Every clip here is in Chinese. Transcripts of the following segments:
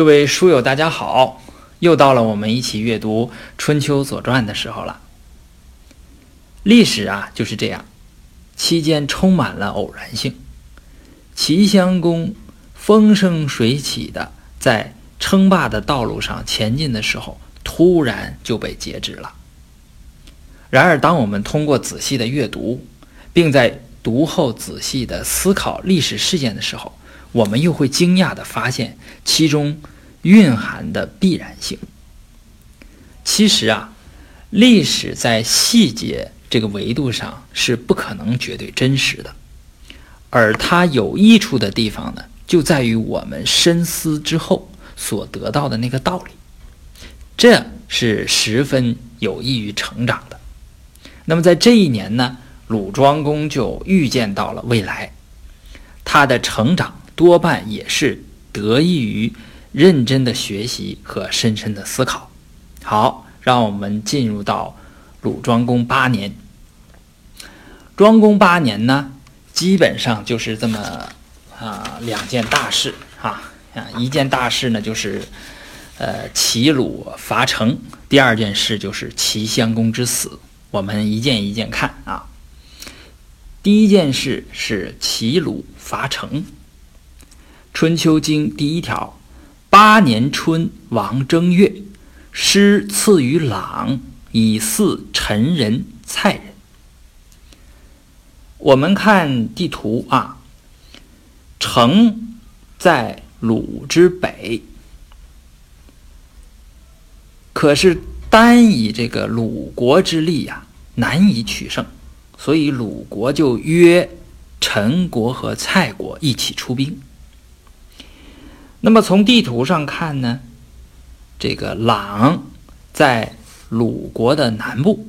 各位书友，大家好！又到了我们一起阅读《春秋左传》的时候了。历史啊就是这样，期间充满了偶然性。齐襄公风生水起的在称霸的道路上前进的时候，突然就被截止了。然而，当我们通过仔细的阅读，并在读后仔细的思考历史事件的时候，我们又会惊讶地发现其中蕴含的必然性。其实啊，历史在细节这个维度上是不可能绝对真实的，而它有益处的地方呢，就在于我们深思之后所得到的那个道理，这是十分有益于成长的。那么在这一年呢，鲁庄公就预见到了未来，他的成长。多半也是得益于认真的学习和深深的思考。好，让我们进入到鲁庄公八年。庄公八年呢，基本上就是这么啊两件大事啊啊，一件大事呢就是呃齐鲁伐城，第二件事就是齐襄公之死。我们一件一件看啊。第一件事是齐鲁伐城。春秋经第一条：八年春，王正月，师赐于朗，以祀陈人、蔡人。我们看地图啊，城在鲁之北，可是单以这个鲁国之力呀，难以取胜，所以鲁国就约陈国和蔡国一起出兵。那么从地图上看呢，这个朗在鲁国的南部，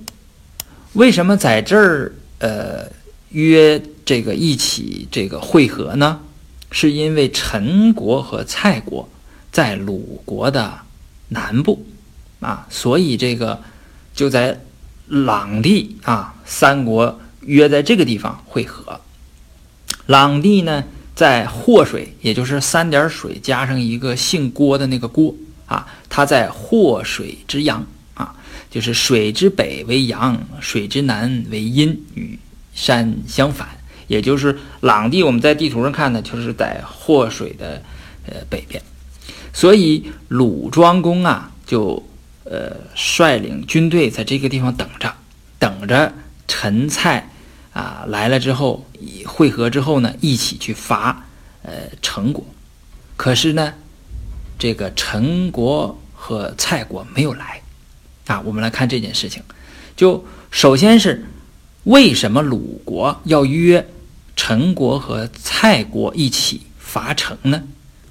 为什么在这儿呃约这个一起这个会合呢？是因为陈国和蔡国在鲁国的南部啊，所以这个就在朗地啊，三国约在这个地方会合。朗地呢？在霍水，也就是三点水加上一个姓郭的那个郭啊，它在霍水之阳啊，就是水之北为阳，水之南为阴，与山相反。也就是朗地，我们在地图上看呢，就是在霍水的呃北边。所以鲁庄公啊，就呃率领军队在这个地方等着，等着陈蔡。啊，来了之后，会合之后呢，一起去伐，呃，陈国。可是呢，这个陈国和蔡国没有来。啊，我们来看这件事情。就首先是为什么鲁国要约陈国和蔡国一起伐陈呢？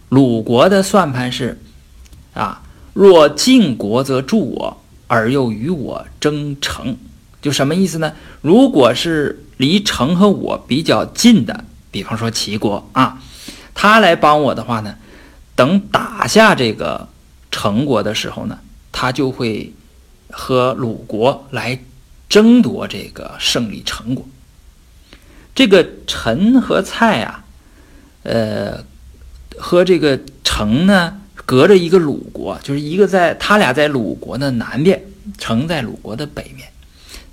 鲁国的算盘是：啊，若晋国则助我，而又与我争城。就什么意思呢？如果是离城和我比较近的，比方说齐国啊，他来帮我的话呢，等打下这个城国的时候呢，他就会和鲁国来争夺这个胜利成果。这个陈和蔡啊，呃，和这个城呢，隔着一个鲁国，就是一个在他俩在鲁国的南边，城在鲁国的北面。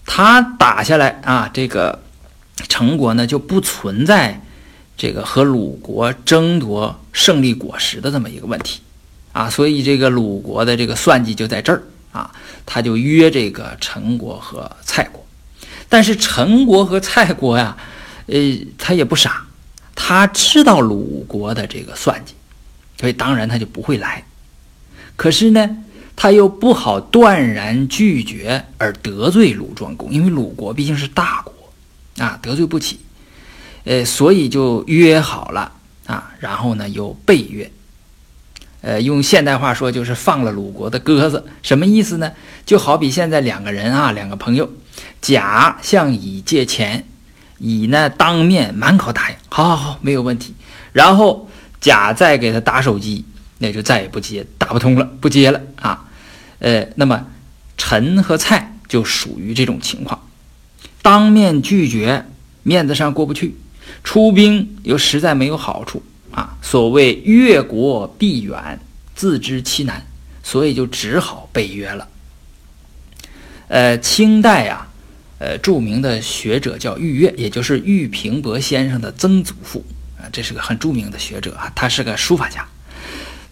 他打下来啊，这个成国呢就不存在这个和鲁国争夺胜利果实的这么一个问题啊，所以这个鲁国的这个算计就在这儿啊，他就约这个陈国和蔡国，但是陈国和蔡国呀，呃，他也不傻，他知道鲁国的这个算计，所以当然他就不会来。可是呢？他又不好断然拒绝而得罪鲁庄公，因为鲁国毕竟是大国，啊，得罪不起，呃，所以就约好了啊，然后呢又背约，呃，用现代话说就是放了鲁国的鸽子，什么意思呢？就好比现在两个人啊，两个朋友，甲向乙借钱，乙呢当面满口答应，好好好，没有问题，然后甲再给他打手机，那就再也不接，打不通了，不接了啊。呃，那么陈和蔡就属于这种情况，当面拒绝，面子上过不去；出兵又实在没有好处啊。所谓越国必远，自知其难，所以就只好北约了。呃，清代呀，呃，著名的学者叫俞樾，也就是玉平伯先生的曾祖父啊，这是个很著名的学者啊，他是个书法家，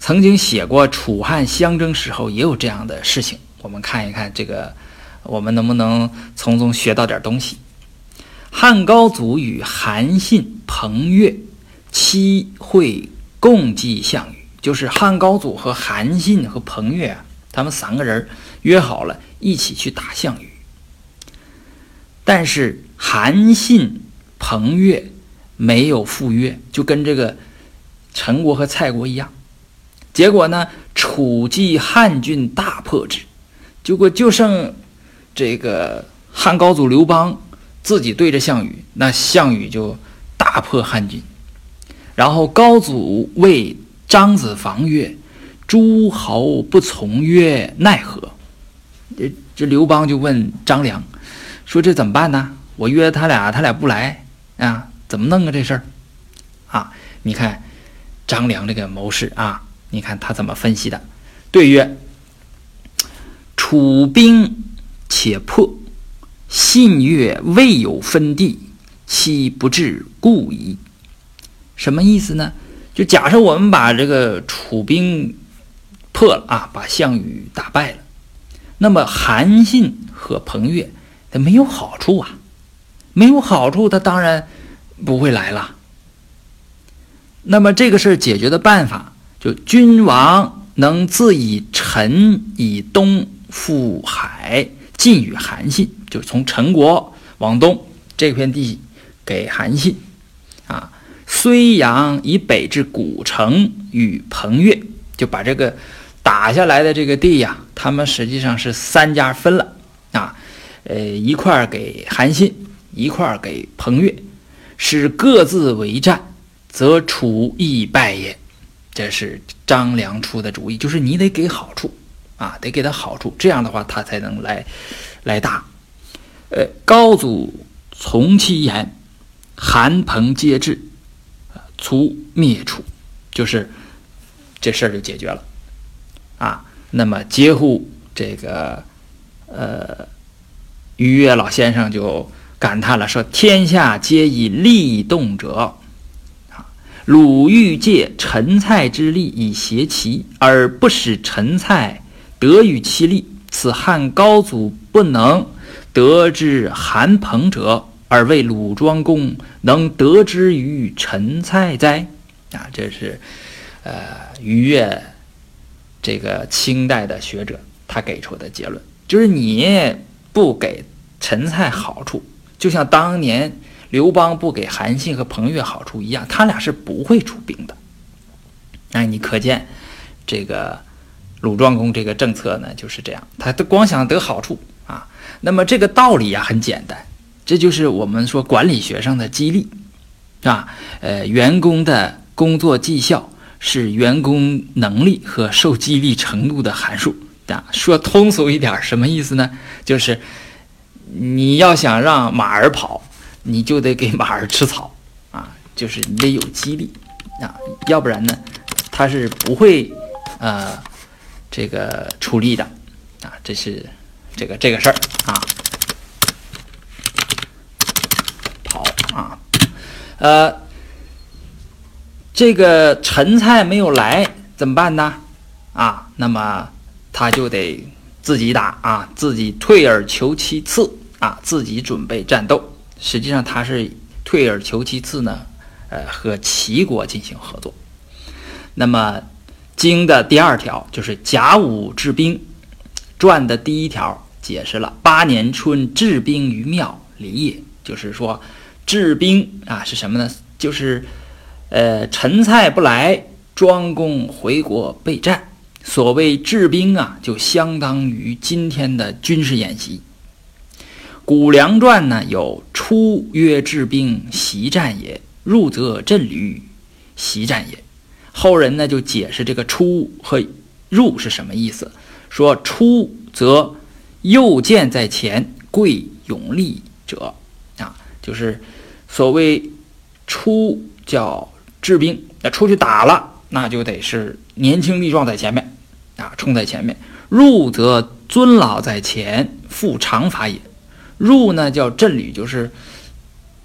曾经写过楚汉相争时候也有这样的事情。我们看一看这个，我们能不能从中学到点东西？汉高祖与韩信、彭越七会共祭项羽，就是汉高祖和韩信和彭越啊，他们三个人约好了。一起去打项羽，但是韩信、彭越没有赴约，就跟这个陈国和蔡国一样。结果呢，楚继汉军大破之，结果就剩这个汉高祖刘邦自己对着项羽，那项羽就大破汉军。然后高祖谓张子房曰：“诸侯不从曰，奈何？”这这刘邦就问张良，说这怎么办呢？我约他俩，他俩不来啊，怎么弄啊？这事儿啊，你看张良这个谋士啊，你看他怎么分析的？对曰：楚兵且破，信曰未有分地，其不至故矣。什么意思呢？就假设我们把这个楚兵破了啊，把项羽打败了。那么韩信和彭越，他没有好处啊，没有好处，他当然不会来了。那么这个事儿解决的办法，就君王能自以陈以东赴海，进与韩信，就从陈国往东这片地给韩信，啊，睢阳以北至古城与彭越，就把这个。打下来的这个地呀，他们实际上是三家分了啊，呃，一块给韩信，一块给彭越，是各自为战，则楚亦败也。这是张良出的主意，就是你得给好处啊，得给他好处，这样的话他才能来来打。呃，高祖从其言，韩彭皆至，啊除灭楚，就是这事儿就解决了。啊，那么接乎这个，呃，于越老先生就感叹了，说：“天下皆以利动者，鲁欲借陈蔡之力以挟其，而不使陈蔡得于其利。此汉高祖不能得之韩彭者，而为鲁庄公能得之于陈蔡哉？”啊，这是，呃，于越。这个清代的学者他给出的结论就是：你不给陈蔡好处，就像当年刘邦不给韩信和彭越好处一样，他俩是不会出兵的。哎，你可见这个鲁庄公这个政策呢就是这样，他都光想得好处啊。那么这个道理呀很简单，这就是我们说管理学上的激励啊，呃，员工的工作绩效。是员工能力和受激励程度的函数啊。说通俗一点，什么意思呢？就是你要想让马儿跑，你就得给马儿吃草啊，就是你得有激励啊，要不然呢，他是不会呃这个出力的啊。这是这个这个事儿啊，跑啊，呃。这个陈蔡没有来怎么办呢？啊，那么他就得自己打啊，自己退而求其次啊，自己准备战斗。实际上他是退而求其次呢，呃，和齐国进行合作。那么经的第二条就是甲午治兵传的第一条解释了八年春治兵于庙离也，就是说治兵啊是什么呢？就是。呃，陈蔡不来，庄公回国备战。所谓治兵啊，就相当于今天的军事演习。《谷梁传》呢有“出曰治兵，习战也；入则阵旅，习战也。”后人呢就解释这个“出”和“入”是什么意思，说“出”则右剑在前，贵勇力者啊，就是所谓“出”叫。治兵，那出去打了那就得是年轻力壮在前面啊，冲在前面。入则尊老在前，复长法也。入呢叫振履，就是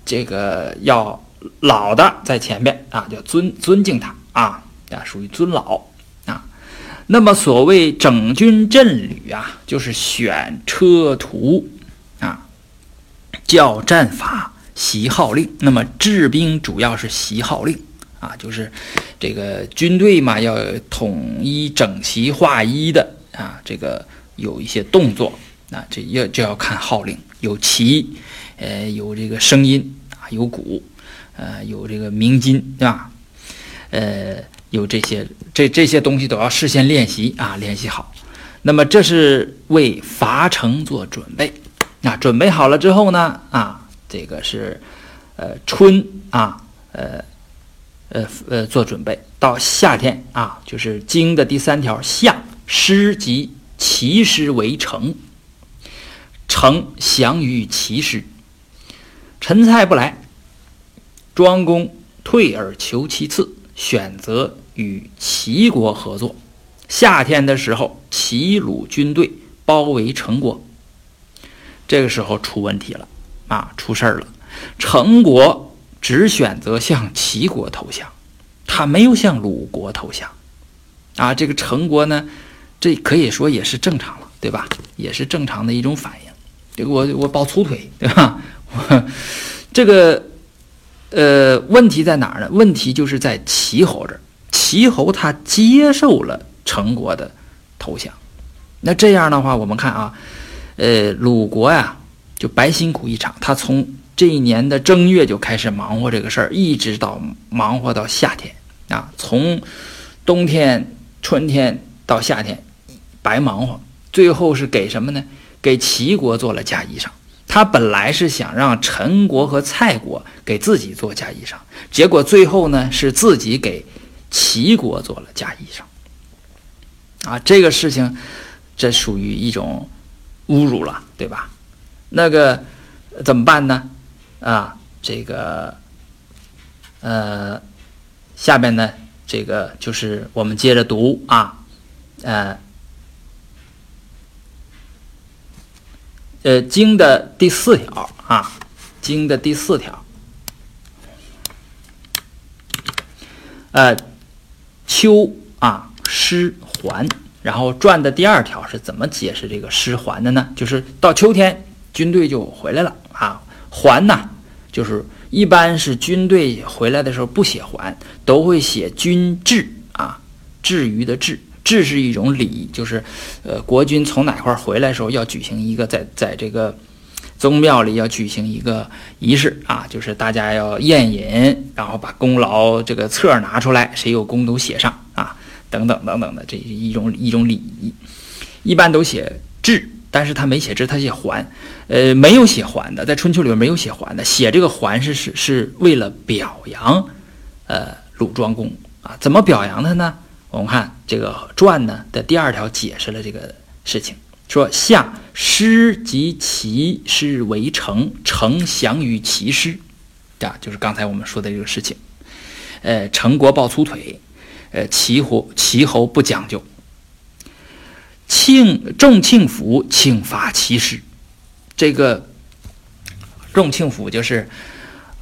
这个要老的在前面啊，叫尊尊敬他啊，啊属于尊老啊。那么所谓整军振旅啊，就是选车图啊，教战法，习号令。那么治兵主要是习号令啊，就是这个军队嘛，要统一整齐划一的啊，这个有一些动作啊，这要就要看号令。有旗，呃，有这个声音啊，有鼓，呃，有这个鸣金，对吧？呃，有这些，这这些东西都要事先练习啊，练习好。那么这是为伐城做准备。那准备好了之后呢，啊，这个是，呃，春啊，呃，呃，呃，做准备。到夏天啊，就是经的第三条，夏师及骑师为城。丞降于齐师，陈蔡不来，庄公退而求其次，选择与齐国合作。夏天的时候，齐鲁军队包围陈国，这个时候出问题了啊，出事儿了。陈国只选择向齐国投降，他没有向鲁国投降啊。这个陈国呢，这可以说也是正常了，对吧？也是正常的一种反应。我我抱粗腿，对吧？我这个呃问题在哪儿呢？问题就是在齐侯这儿。齐侯他接受了陈国的投降，那这样的话，我们看啊，呃，鲁国呀就白辛苦一场。他从这一年的正月就开始忙活这个事儿，一直到忙活到夏天啊，从冬天、春天到夏天白忙活，最后是给什么呢？给齐国做了嫁衣裳，他本来是想让陈国和蔡国给自己做嫁衣裳，结果最后呢是自己给齐国做了嫁衣裳。啊，这个事情，这属于一种侮辱了，对吧？那个怎么办呢？啊，这个，呃，下边呢，这个就是我们接着读啊，呃。呃，经的第四条啊，经的第四条，呃，秋啊失还，然后传的第二条是怎么解释这个失还的呢？就是到秋天军队就回来了啊，还呢，就是一般是军队回来的时候不写还，都会写军至啊，至于的至。制是一种礼，就是，呃，国君从哪块回来的时候，要举行一个在在这个宗庙里要举行一个仪式啊，就是大家要宴饮，然后把功劳这个册拿出来，谁有功都写上啊，等等等等的，这是一种一种礼仪，一般都写制，但是他没写制，他写还，呃，没有写还的，在春秋里面没有写还的，写这个还是是是为了表扬，呃，鲁庄公啊，怎么表扬他呢？我们看这个传呢的第二条解释了这个事情，说夏师及齐师为城，城降于齐师，啊，就是刚才我们说的这个事情。呃，陈国抱粗腿，呃，齐侯齐侯不讲究。庆仲庆府请伐齐师，这个仲庆府就是。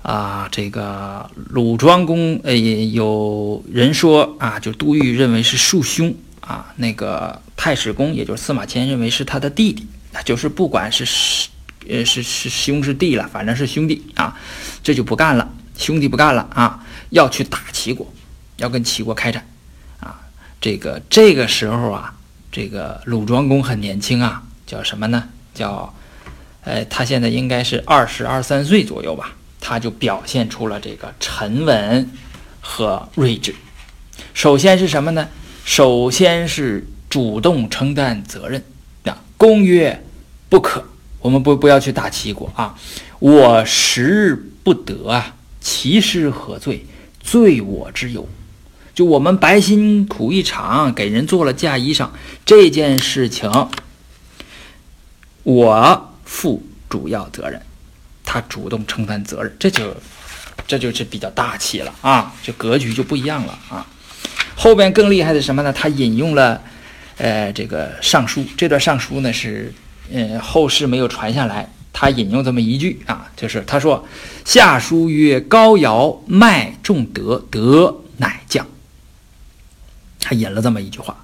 啊，这个鲁庄公，呃也，有人说啊，就杜预认为是庶兄啊，那个太史公，也就是司马迁认为是他的弟弟，就是不管是是，呃，是是兄是弟了，反正是兄弟啊，这就不干了，兄弟不干了啊，要去打齐国，要跟齐国开战啊，这个这个时候啊，这个鲁庄公很年轻啊，叫什么呢？叫，呃，他现在应该是二十二三岁左右吧。他就表现出了这个沉稳和睿智。首先是什么呢？首先是主动承担责任啊！公曰：“不可，我们不不要去打齐国啊！我时日不得啊，其师何罪？罪我之有。就我们白辛苦一场，给人做了嫁衣裳，这件事情，我负主要责任。”他主动承担责任，这就，这就是比较大气了啊，就格局就不一样了啊。后边更厉害的什么呢？他引用了，呃，这个《尚书》这段《尚书》呢是，呃，后世没有传下来。他引用这么一句啊，就是他说：“下书曰：高尧迈重德，德乃降。”他引了这么一句话。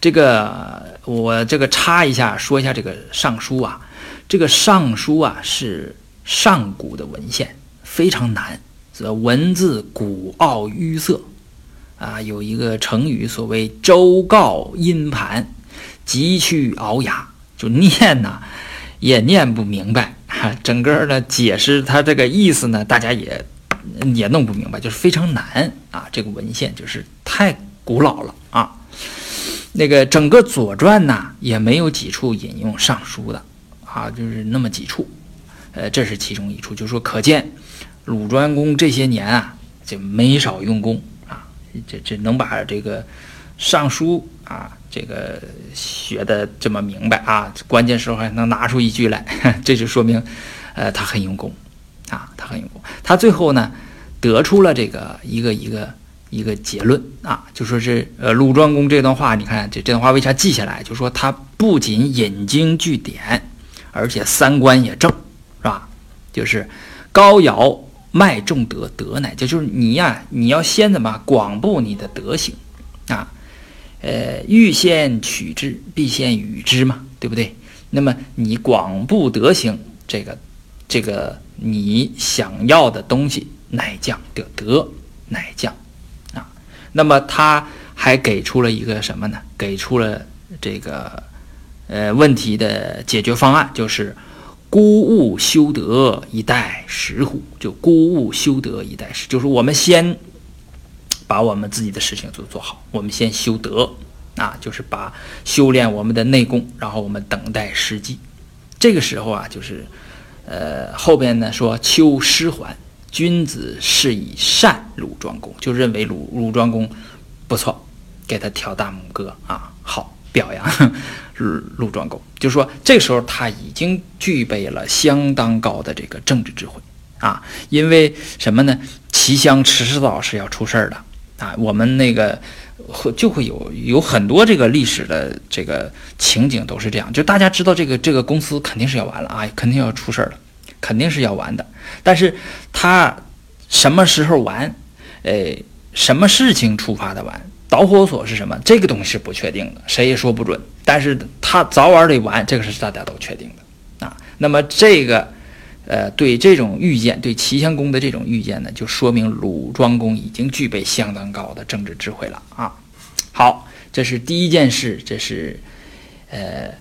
这个我这个插一下，说一下这个《尚书》啊，这个《尚书》啊是上古的文献，非常难，这文字古奥淤涩。啊，有一个成语，所谓“周告音盘，急去鳌牙”，就念呐，也念不明白。哈，整个的解释它这个意思呢，大家也也弄不明白，就是非常难啊。这个文献就是太古老了啊。那个整个《左传》呢，也没有几处引用《尚书》的啊，就是那么几处。呃，这是其中一处，就说可见鲁庄公这些年啊，就没少用功啊。这这能把这个尚书啊，这个学的这么明白啊，关键时候还能拿出一句来，这就说明，呃，他很用功啊，他很用功。他最后呢，得出了这个一个一个一个结论啊，就说是呃，鲁庄公这段话，你看这这段话为啥记下来？就说他不仅引经据典，而且三观也正，就是高尧。迈重德，德乃就就是你呀，你要先怎么广布你的德行啊？呃，欲先取之，必先予之嘛，对不对？那么你广布德行，这个这个你想要的东西乃降得德乃降啊。那么他还给出了一个什么呢？给出了这个呃问题的解决方案，就是。孤物修德以待时乎？就孤物修德以待时，就是我们先把我们自己的事情做做好，我们先修德啊，就是把修炼我们的内功，然后我们等待时机。这个时候啊，就是呃后边呢说秋师还，君子是以善鲁庄公，就认为鲁鲁庄公不错，给他挑大拇哥啊，好表扬。陆庄公就说，这时候他已经具备了相当高的这个政治智慧啊，因为什么呢？齐襄迟早是要出事儿的啊。我们那个会就会有有很多这个历史的这个情景都是这样，就大家知道这个这个公司肯定是要完了啊，肯定要出事儿了，肯定是要完的。但是他什么时候完？哎，什么事情触发的完？导火索是什么？这个东西是不确定的，谁也说不准。但是他早晚得完，这个是大家都确定的啊。那么这个，呃，对这种预见，对齐襄公的这种预见呢，就说明鲁庄公已经具备相当高的政治智慧了啊。好，这是第一件事，这是，呃，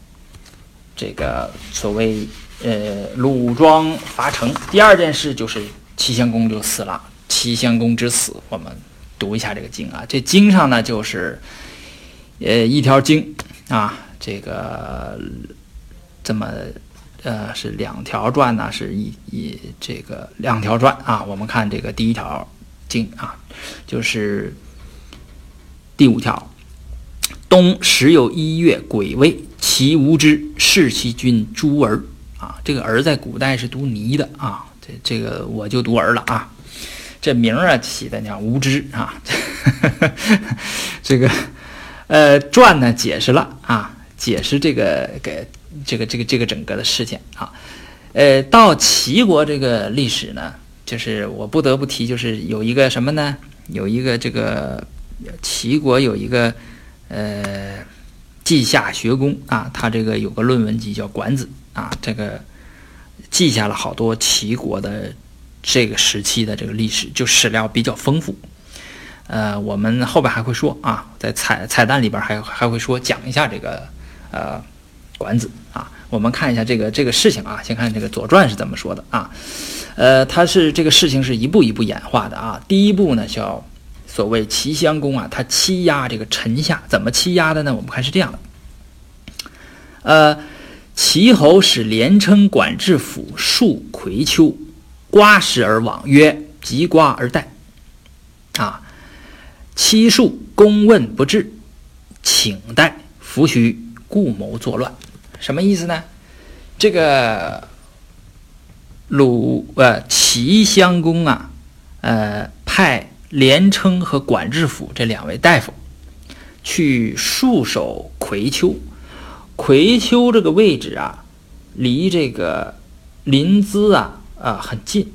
这个所谓呃鲁庄伐城。第二件事就是齐襄公就死了。齐襄公之死，我们。读一下这个经啊，这经上呢就是，呃，一条经啊，这个这么呃是两条传呢，是一一这个两条传啊。我们看这个第一条经啊，就是第五条：冬时有一月，癸未，其无知，视其君诸儿啊。这个儿在古代是读尼的啊，这这个我就读儿了啊。这名儿啊起的叫无知啊，这个呃传呢解释了啊，解释这个给这个这个这个整个的事件啊，呃到齐国这个历史呢，就是我不得不提，就是有一个什么呢？有一个这个齐国有一个呃稷下学宫啊，他这个有个论文集叫《管子》啊，这个记下了好多齐国的。这个时期的这个历史就史料比较丰富，呃，我们后边还会说啊，在彩彩蛋里边还还会说讲一下这个呃管子啊，我们看一下这个这个事情啊，先看这个《左传》是怎么说的啊，呃，它是这个事情是一步一步演化的啊，第一步呢叫所谓齐襄公啊，他欺压这个臣下，怎么欺压的呢？我们看是这样的，呃，齐侯使连称管制府数葵丘。瓜时而往，曰：“即瓜而待。”啊，七数公问不至，请待，弗徐故谋作乱。什么意思呢？这个鲁呃齐襄公啊，呃派连称和管制府这两位大夫去戍守葵丘。葵丘这个位置啊，离这个临淄啊啊很近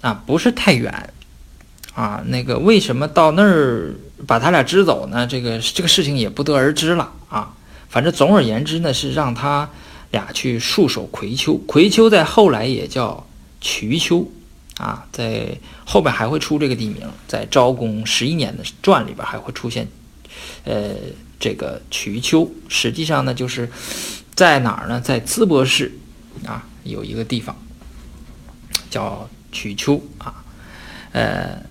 啊，不是太远啊。那个为什么到那儿把他俩支走呢？这个这个事情也不得而知了啊。反正总而言之呢，是让他俩去戍守葵丘。葵丘在后来也叫渠丘。啊，在后边还会出这个地名，在昭公十一年的传里边还会出现，呃，这个渠丘，实际上呢，就是在哪儿呢？在淄博市啊，有一个地方叫渠丘啊，呃，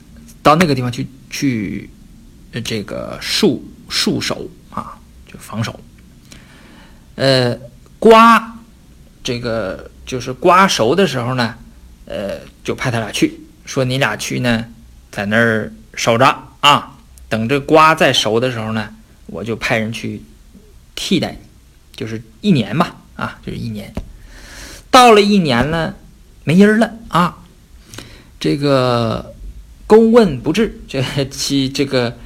到那个地方去去这个戍戍守啊，就防守。呃，瓜这个就是瓜熟的时候呢。呃，就派他俩去，说你俩去呢，在那儿守着啊。等这瓜再熟的时候呢，我就派人去替代你，就是一年吧，啊，就是一年。到了一年呢，没音儿了啊。这个公问不至，这齐这个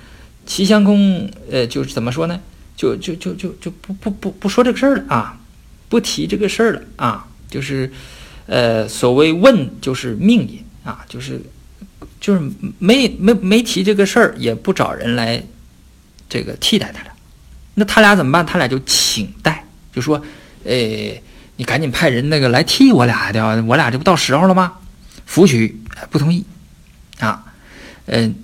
齐襄公，呃，就是怎么说呢？就就就就就不不不不说这个事儿了啊，不提这个事儿了啊，就是。呃，所谓问就是命也啊，就是就是没没没提这个事儿，也不找人来这个替代他俩。那他俩怎么办？他俩就请代，就说，哎，你赶紧派人那个来替我俩的，我俩这不到时候了吗？福取不同意啊，嗯，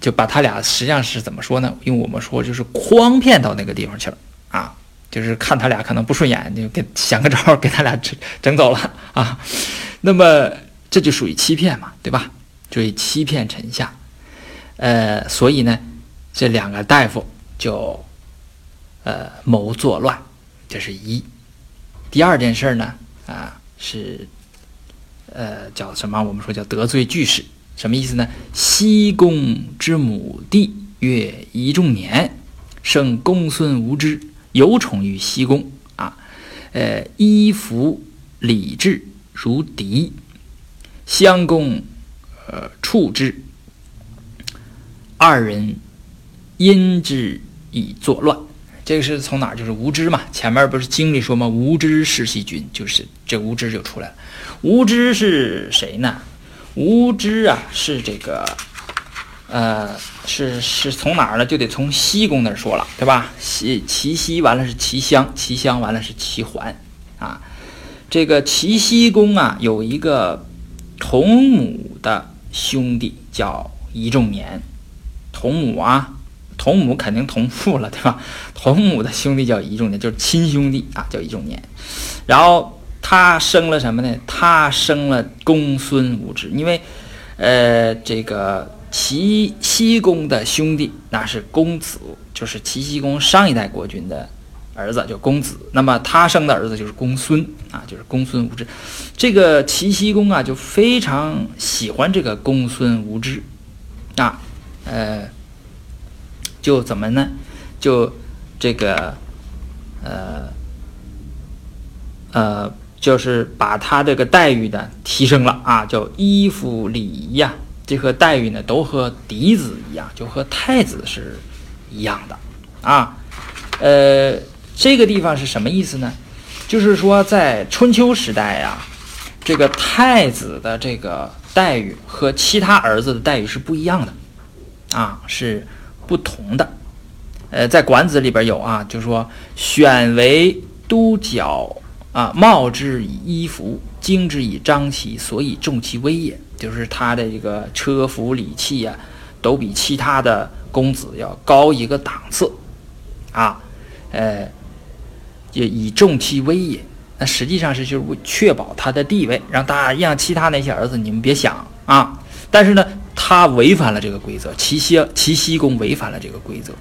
就把他俩实际上是怎么说呢？用我们说就是诓骗到那个地方去了啊。就是看他俩可能不顺眼，就给想个招给他俩整整走了啊。那么这就属于欺骗嘛，对吧？属于欺骗臣下。呃，所以呢，这两个大夫就呃谋作乱，这是一。第二件事呢，啊是呃叫什么？我们说叫得罪巨士，什么意思呢？西宫之母弟曰仪仲年，生公孙无知。有宠于西宫啊，呃，依服礼制如敌，襄公呃处之，二人因之以作乱。这个是从哪儿？就是无知嘛。前面不是经里说吗？无知是细君，就是这无知就出来了。无知是谁呢？无知啊，是这个。呃，是是从哪儿呢？就得从西宫那儿说了，对吧？西齐西完了是齐襄，齐襄完了是齐桓，啊，这个齐西宫啊，有一个同母的兄弟叫仪仲年，同母啊，同母肯定同父了，对吧？同母的兄弟叫一仲年，就是亲兄弟啊，叫一仲年。然后他生了什么呢？他生了公孙无知，因为呃，这个。齐僖公的兄弟，那是公子，就是齐僖公上一代国君的儿子，叫公子。那么他生的儿子就是公孙啊，就是公孙无知。这个齐僖公啊，就非常喜欢这个公孙无知啊，呃，就怎么呢？就这个，呃，呃，就是把他这个待遇的提升了啊，叫衣服礼仪呀。这和待遇呢，都和嫡子一样，就和太子是一样的啊。呃，这个地方是什么意思呢？就是说，在春秋时代呀，这个太子的这个待遇和其他儿子的待遇是不一样的啊，是不同的。呃，在《管子》里边有啊，就是说选为都角啊，冒之以衣服，经之以张旗，所以重其威也。就是他的这个车服礼器呀，都比其他的公子要高一个档次，啊，呃，也以重其威也。那实际上是就是确保他的地位，让大家让其他那些儿子你们别想啊。但是呢，他违反了这个规则，齐西齐僖公违反了这个规则，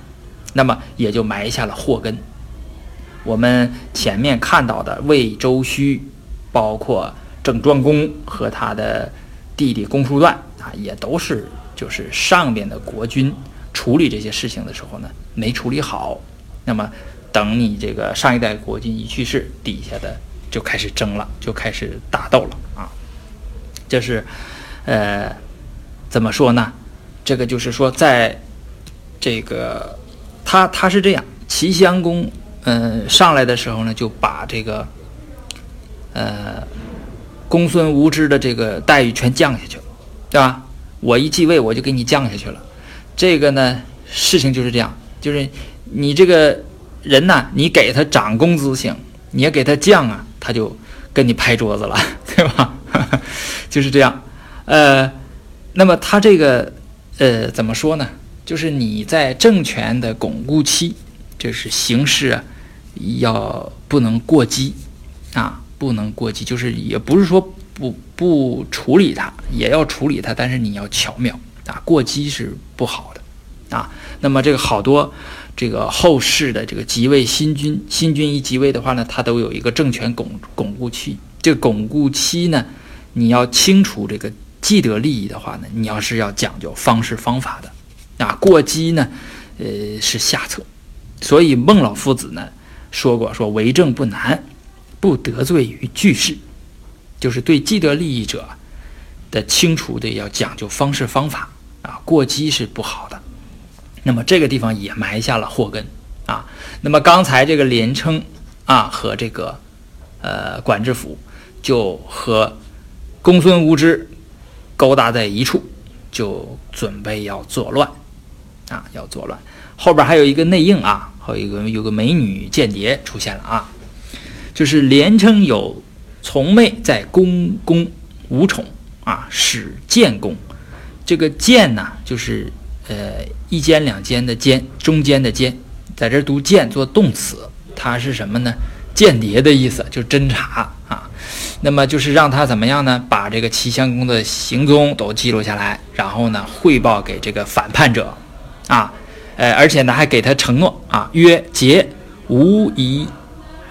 那么也就埋下了祸根。我们前面看到的魏周须，包括郑庄公和他的。弟弟公叔段啊，也都是就是上边的国君处理这些事情的时候呢，没处理好。那么等你这个上一代国君一去世，底下的就开始争了，就开始打斗了啊。这是呃怎么说呢？这个就是说，在这个他他是这样，齐襄公嗯上来的时候呢，就把这个呃公孙无知的这个待遇全降下去了，对吧？我一继位，我就给你降下去了。这个呢，事情就是这样，就是你这个人呢，你给他涨工资行，你要给他降啊，他就跟你拍桌子了，对吧？就是这样。呃，那么他这个呃怎么说呢？就是你在政权的巩固期，就是形势啊，要不能过激啊，不能过激，就是也不是说不不处理它，也要处理它，但是你要巧妙啊，过激是不好的啊。那么这个好多这个后世的这个即位新君，新君一即位的话呢，他都有一个政权巩巩固期。这个巩固期呢，你要清除这个既得利益的话呢，你要是要讲究方式方法的。啊，过激呢，呃，是下策，所以孟老夫子呢说过，说为政不难，不得罪于巨士，就是对既得利益者的清除的要讲究方式方法啊，过激是不好的。那么这个地方也埋下了祸根啊。那么刚才这个连称啊和这个呃管制府就和公孙无知勾搭在一处，就准备要作乱。啊，要作乱，后边还有一个内应啊，还有一个有个美女间谍出现了啊，就是连称有从妹在宫宫无宠啊，使建宫，这个建呢，就是呃一间两间的间，中间的间，在这读建做动词，它是什么呢？间谍的意思，就侦查，那么就是让他怎么样呢？把这个齐襄公的行踪都记录下来，然后呢汇报给这个反叛者。啊，呃，而且呢，还给他承诺啊，曰：“节无以，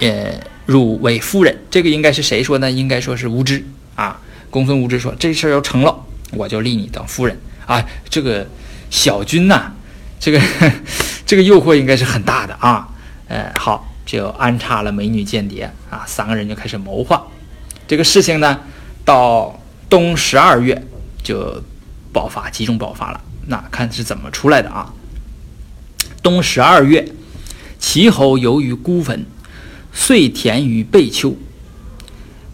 呃，汝为夫人。”这个应该是谁说呢？应该说是无知啊。公孙无知说：“这事儿要成了，我就立你当夫人啊。”这个小军呐，这个 这个诱惑应该是很大的啊。呃，好，就安插了美女间谍啊，三个人就开始谋划这个事情呢。到冬十二月就爆发，集中爆发了。那看是怎么出来的啊？冬十二月，齐侯游于孤坟，遂田于贝丘。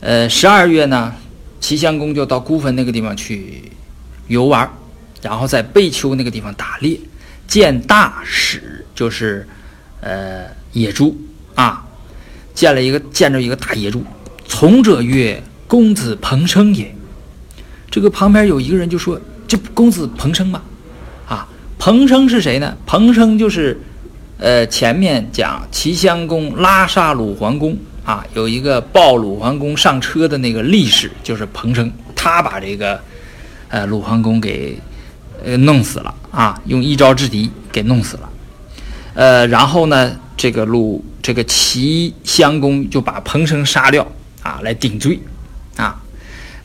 呃，十二月呢，齐襄公就到孤坟那个地方去游玩，然后在贝丘那个地方打猎，见大使，就是呃野猪啊，见了一个见着一个大野猪，从者曰：“公子彭生也。”这个旁边有一个人就说：“这公子彭生嘛。”彭生是谁呢？彭生就是，呃，前面讲齐襄公拉杀鲁桓公啊，有一个抱鲁桓公上车的那个历史，就是彭生，他把这个，呃，鲁桓公给，呃，弄死了啊，用一招制敌给弄死了，呃，然后呢，这个鲁这个齐襄公就把彭生杀掉啊，来顶罪，啊，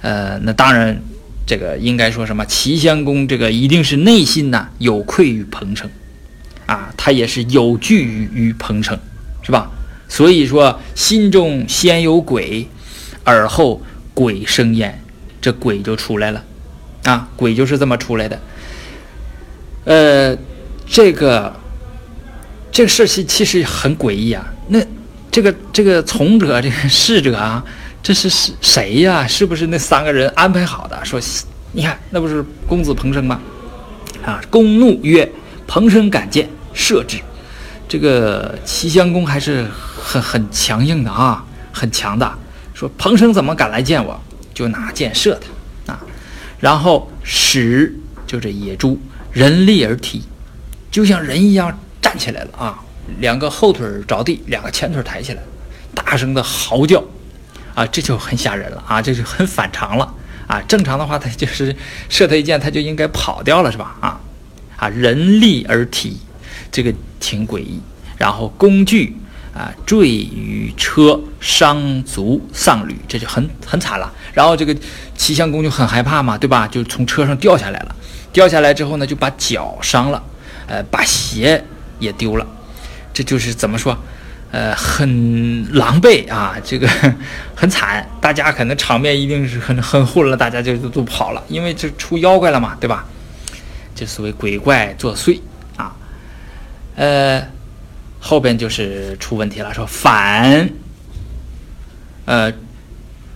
呃，那当然。这个应该说什么？齐襄公这个一定是内心呐有愧于彭城，啊，他也是有惧于于彭城，是吧？所以说心中先有鬼，而后鬼生焉，这鬼就出来了，啊，鬼就是这么出来的。呃，这个这个事情其实很诡异啊。那这个这个从者这个逝者啊。这是是谁呀？是不是那三个人安排好的？说，你看，那不是公子彭生吗？啊，公怒曰：“彭生敢见，射之。”这个齐襄公还是很很强硬的啊，很强大。说彭生怎么敢来见我？就拿箭射他啊。然后使就这野猪人立而踢，就像人一样站起来了啊，两个后腿着地，两个前腿抬起来，大声的嚎叫。啊，这就很吓人了啊，这就很反常了啊！正常的话，他就是射他一箭，他就应该跑掉了，是吧？啊啊，人立而踢，这个挺诡异。然后工具啊坠于车，伤足丧履，这就很很惨了。然后这个齐襄公就很害怕嘛，对吧？就从车上掉下来了，掉下来之后呢，就把脚伤了，呃，把鞋也丢了，这就是怎么说？呃，很狼狈啊，这个 很惨，大家可能场面一定是很很混了，大家就都都跑了，因为这出妖怪了嘛，对吧？这所谓鬼怪作祟啊，呃，后边就是出问题了，说反，呃，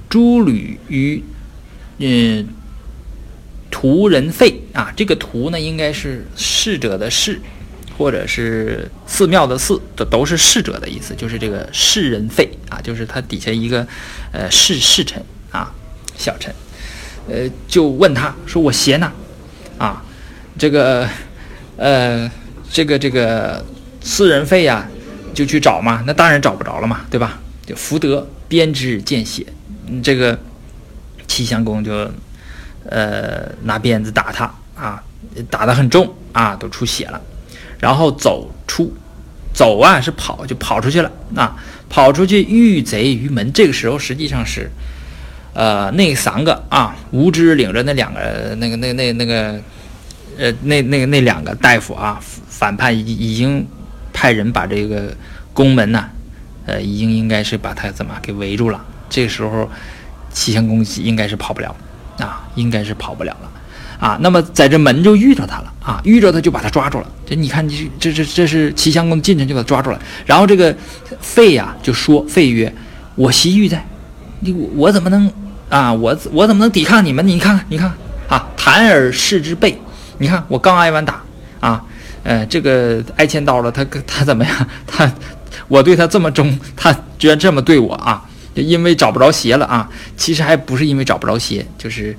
诸吕于，嗯，屠人废啊，这个屠呢应该是逝者的逝，或者是寺庙的寺，这都是逝者的意思，就是这个世人废啊，就是他底下一个呃侍侍臣啊，小臣，呃，就问他说我邪呢，啊，这个，呃。这个这个私人费呀，就去找嘛，那当然找不着了嘛，对吧？就福德编织见血，这个齐襄公就呃拿鞭子打他啊，打得很重啊，都出血了。然后走出走啊是跑就跑出去了啊，跑出去遇贼于门。这个时候实际上是呃那三个啊，无知领着那两个那个那那那个呃那那个那两个大夫啊。反叛已已经派人把这个宫门呐，呃，已经应该是把他怎么给围住了。这个时候，齐襄公应该是跑不了啊，应该是跑不了了啊。那么在这门就遇着他了啊，遇着他就把他抓住了。这你看，这这这这是齐襄公进城就把他抓住了。然后这个费呀就说：“费曰，我西域在，你我怎么能啊？我我怎么能抵抗你们？你看看，你看看啊，弹而视之背，你看我刚挨完打啊。”呃，这个挨千刀了，他他怎么样？他我对他这么忠，他居然这么对我啊！因为找不着鞋了啊！其实还不是因为找不着鞋，就是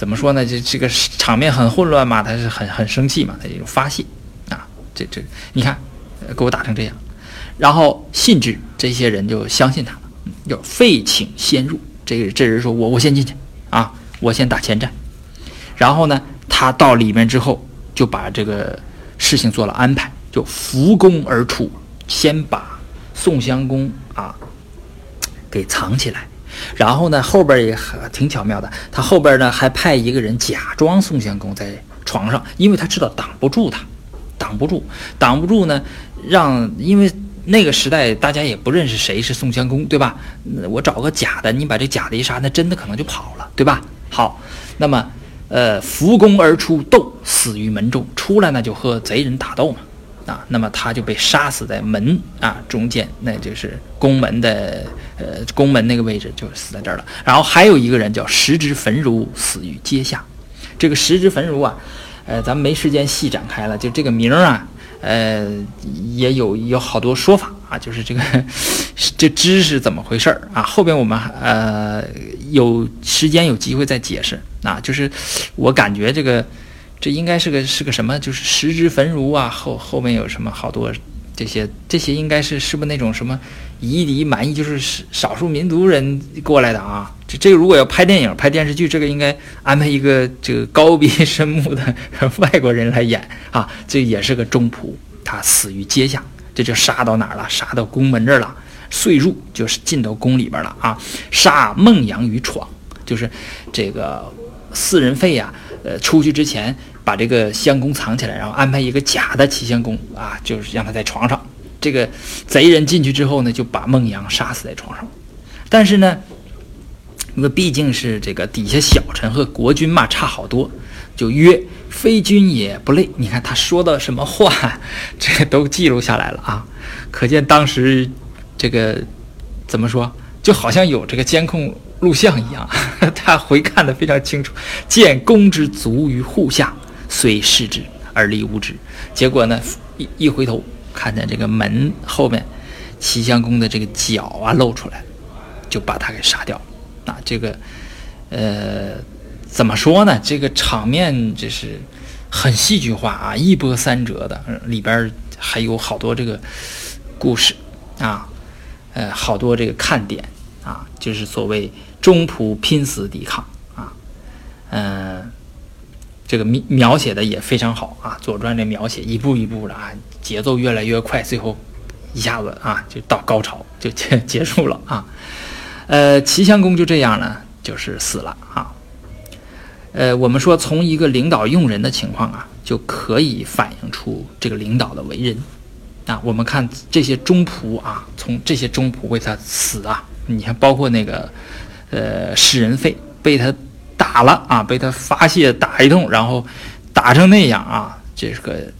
怎么说呢？这这个场面很混乱嘛，他是很很生气嘛，他就发泄啊！这这你看，给我打成这样，然后信之，这些人就相信他了，就废请先入。这个这人说我我先进去啊，我先打前站。然后呢，他到里面之后就把这个。事情做了安排，就扶攻而出，先把宋襄公啊给藏起来，然后呢后边也挺巧妙的，他后边呢还派一个人假装宋襄公在床上，因为他知道挡不住他，挡不住，挡不住呢，让因为那个时代大家也不认识谁是宋襄公，对吧？我找个假的，你把这假的一杀，那真的可能就跑了，对吧？好，那么。呃，扶宫而出，斗死于门中。出来呢，就和贼人打斗嘛，啊，那么他就被杀死在门啊中间，那就是宫门的呃宫门那个位置，就死在这儿了。然后还有一个人叫石之焚如，死于阶下。这个石之焚如啊，呃，咱们没时间细展开了，就这个名儿啊。呃，也有有好多说法啊，就是这个这知是怎么回事儿啊？后边我们呃有时间有机会再解释啊。就是我感觉这个这应该是个是个什么？就是食之焚如啊，后后面有什么好多这些这些应该是是不是那种什么夷狄蛮夷，就是少数民族人过来的啊？这这个如果要拍电影拍电视剧，这个应该安排一个这个高鼻深目的外国人来演啊，这也是个中仆，他死于阶下，这就杀到哪儿了？杀到宫门这儿了，遂入就是进到宫里边了啊！杀孟阳于床，就是这个四人废呀，呃，出去之前把这个襄公藏起来，然后安排一个假的齐襄公啊，就是让他在床上。这个贼人进去之后呢，就把孟阳杀死在床上，但是呢。因为毕竟是这个底下小臣和国君嘛，差好多，就曰非君也不累。你看他说的什么话，这都记录下来了啊，可见当时这个怎么说，就好像有这个监控录像一样，他回看的非常清楚。见公之足于户下，虽视之而立无之。结果呢，一一回头看见这个门后面，齐襄公的这个脚啊露出来，就把他给杀掉了。那，这个，呃，怎么说呢？这个场面就是很戏剧化啊，一波三折的，里边还有好多这个故事啊，呃，好多这个看点啊，就是所谓中仆拼死抵抗啊，嗯，这个描描写的也非常好啊，《左传》这描写一步一步的啊，节奏越来越快，最后一下子啊就到高潮就结结束了啊。呃，齐襄公就这样呢，就是死了啊。呃，我们说从一个领导用人的情况啊，就可以反映出这个领导的为人啊。我们看这些中仆啊，从这些中仆为他死啊，你看包括那个呃使人费被他打了啊，被他发泄打一通，然后打成那样啊，这个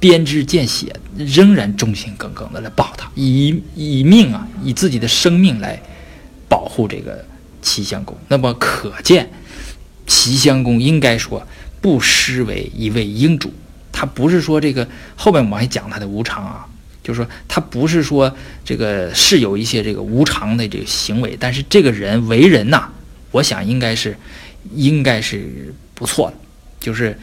编织见血，仍然忠心耿耿的来保他，以以命啊，以自己的生命来保护这个齐襄公。那么可见，齐襄公应该说不失为一位英主。他不是说这个后面我们还讲他的无常啊，就是说他不是说这个是有一些这个无常的这个行为，但是这个人为人呐，我想应该是应该是不错的，就是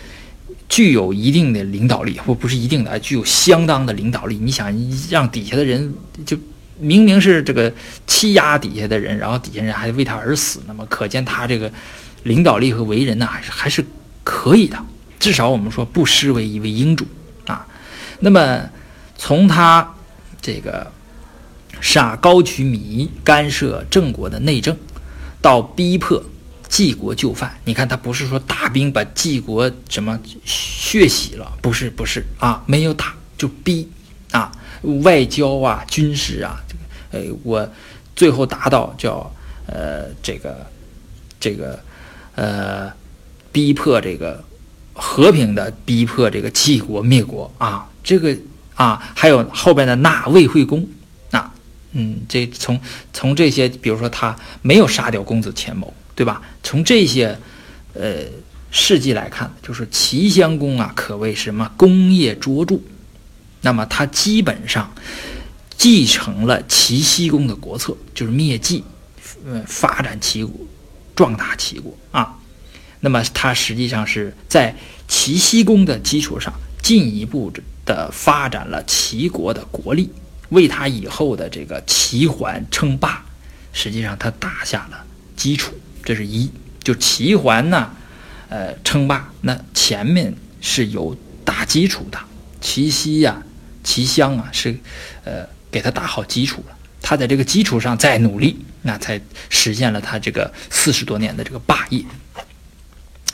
具有一定的领导力，或不是一定的，具有相当的领导力。你想让底下的人就明明是这个欺压底下的人，然后底下人还为他而死，那么可见他这个领导力和为人呢，还是还是可以的。至少我们说不失为一位英主啊。那么从他这个杀高渠弥、干涉郑国的内政，到逼迫晋国就范，你看他不是说大兵把晋国什么血洗了，不是不是啊，没有打就逼啊，外交啊、军事啊，这个呃，我最后达到叫呃这个这个呃逼迫这个。和平的逼迫这个齐国灭国啊，这个啊，还有后边的纳魏惠公啊，嗯，这从从这些，比如说他没有杀掉公子阡谋，对吧？从这些呃事迹来看，就是齐襄公啊，可谓什么功业卓著。那么他基本上继承了齐僖公的国策，就是灭晋，呃，发展齐国，壮大齐国啊。那么他实际上是在齐僖公的基础上，进一步的发展了齐国的国力，为他以后的这个齐桓称霸，实际上他打下了基础。这是一，就齐桓呢，呃，称霸，那前面是有打基础的。齐西呀，齐襄啊，是，呃，给他打好基础了。他在这个基础上再努力，那才实现了他这个四十多年的这个霸业。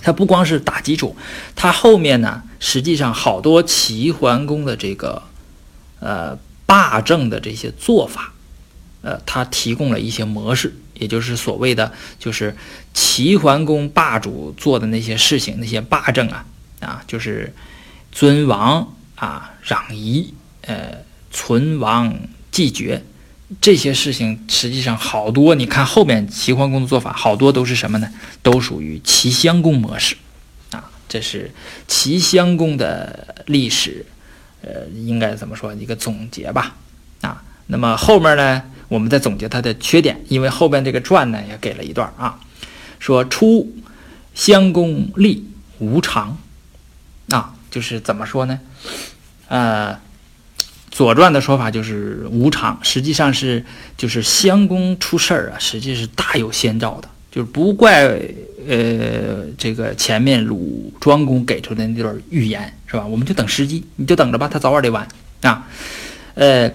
他不光是打基础，他后面呢，实际上好多齐桓公的这个，呃，霸政的这些做法，呃，他提供了一些模式，也就是所谓的，就是齐桓公霸主做的那些事情，那些霸政啊，啊，就是尊王啊，攘夷，呃，存亡继绝。这些事情实际上好多，你看后面齐桓公的做法，好多都是什么呢？都属于齐襄公模式，这是齐襄公的历史，呃，应该怎么说一个总结吧，啊，那么后面呢，我们再总结他的缺点，因为后边这个传呢也给了一段啊，说初襄公立无常，啊，就是怎么说呢？呃。《左传》的说法就是无常，实际上是就是襄公出事儿啊，实际是大有先兆的，就是不怪呃这个前面鲁庄公给出的那段预言是吧？我们就等时机，你就等着吧，他早晚得完啊。呃，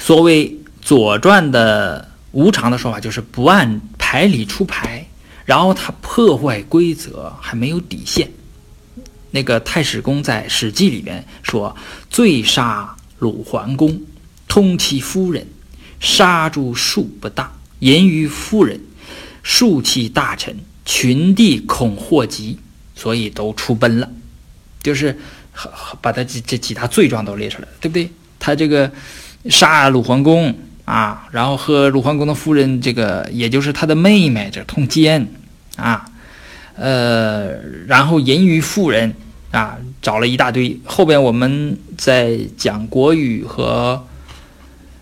所谓《左传》的无常的说法，就是不按牌理出牌，然后他破坏规则，还没有底线。那个太史公在《史记》里边说，罪杀。鲁桓公通其夫人，杀诸庶不当，淫于夫人，庶其大臣，群帝恐祸及，所以都出奔了。就是把他这这几大罪状都列出来，对不对？他这个杀鲁桓公啊，然后和鲁桓公的夫人，这个也就是他的妹妹，这通奸啊，呃，然后淫于妇人。啊，找了一大堆。后边我们在讲国语和，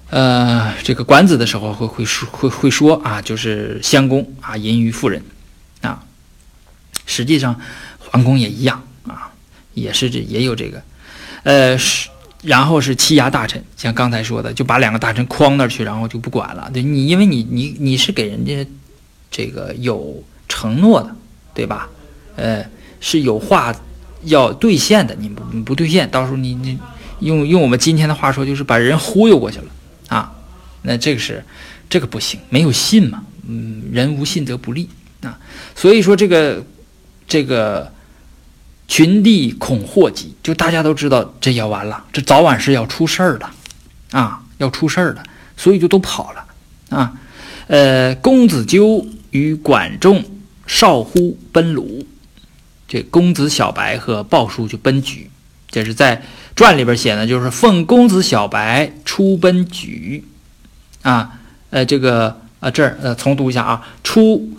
呃，这个管子的时候，会会说会会说啊，就是襄公啊，淫于妇人，实际上桓公也一样啊，也是这也有这个，呃，是然后是欺压大臣，像刚才说的，就把两个大臣框那儿去，然后就不管了。对你，因为你你你是给人家这个有承诺的，对吧？呃，是有话。要兑现的，你不你不兑现，到时候你你用用我们今天的话说，就是把人忽悠过去了啊。那这个是这个不行，没有信嘛。嗯，人无信则不立啊。所以说这个这个群帝恐祸及，就大家都知道这要完了，这早晚是要出事儿的啊，要出事儿的，所以就都跑了啊。呃，公子纠与管仲、少乎奔鲁。这公子小白和鲍叔就奔莒，这是在传里边写呢，就是奉公子小白出奔莒，啊，呃，这个呃这儿呃重读一下啊，出，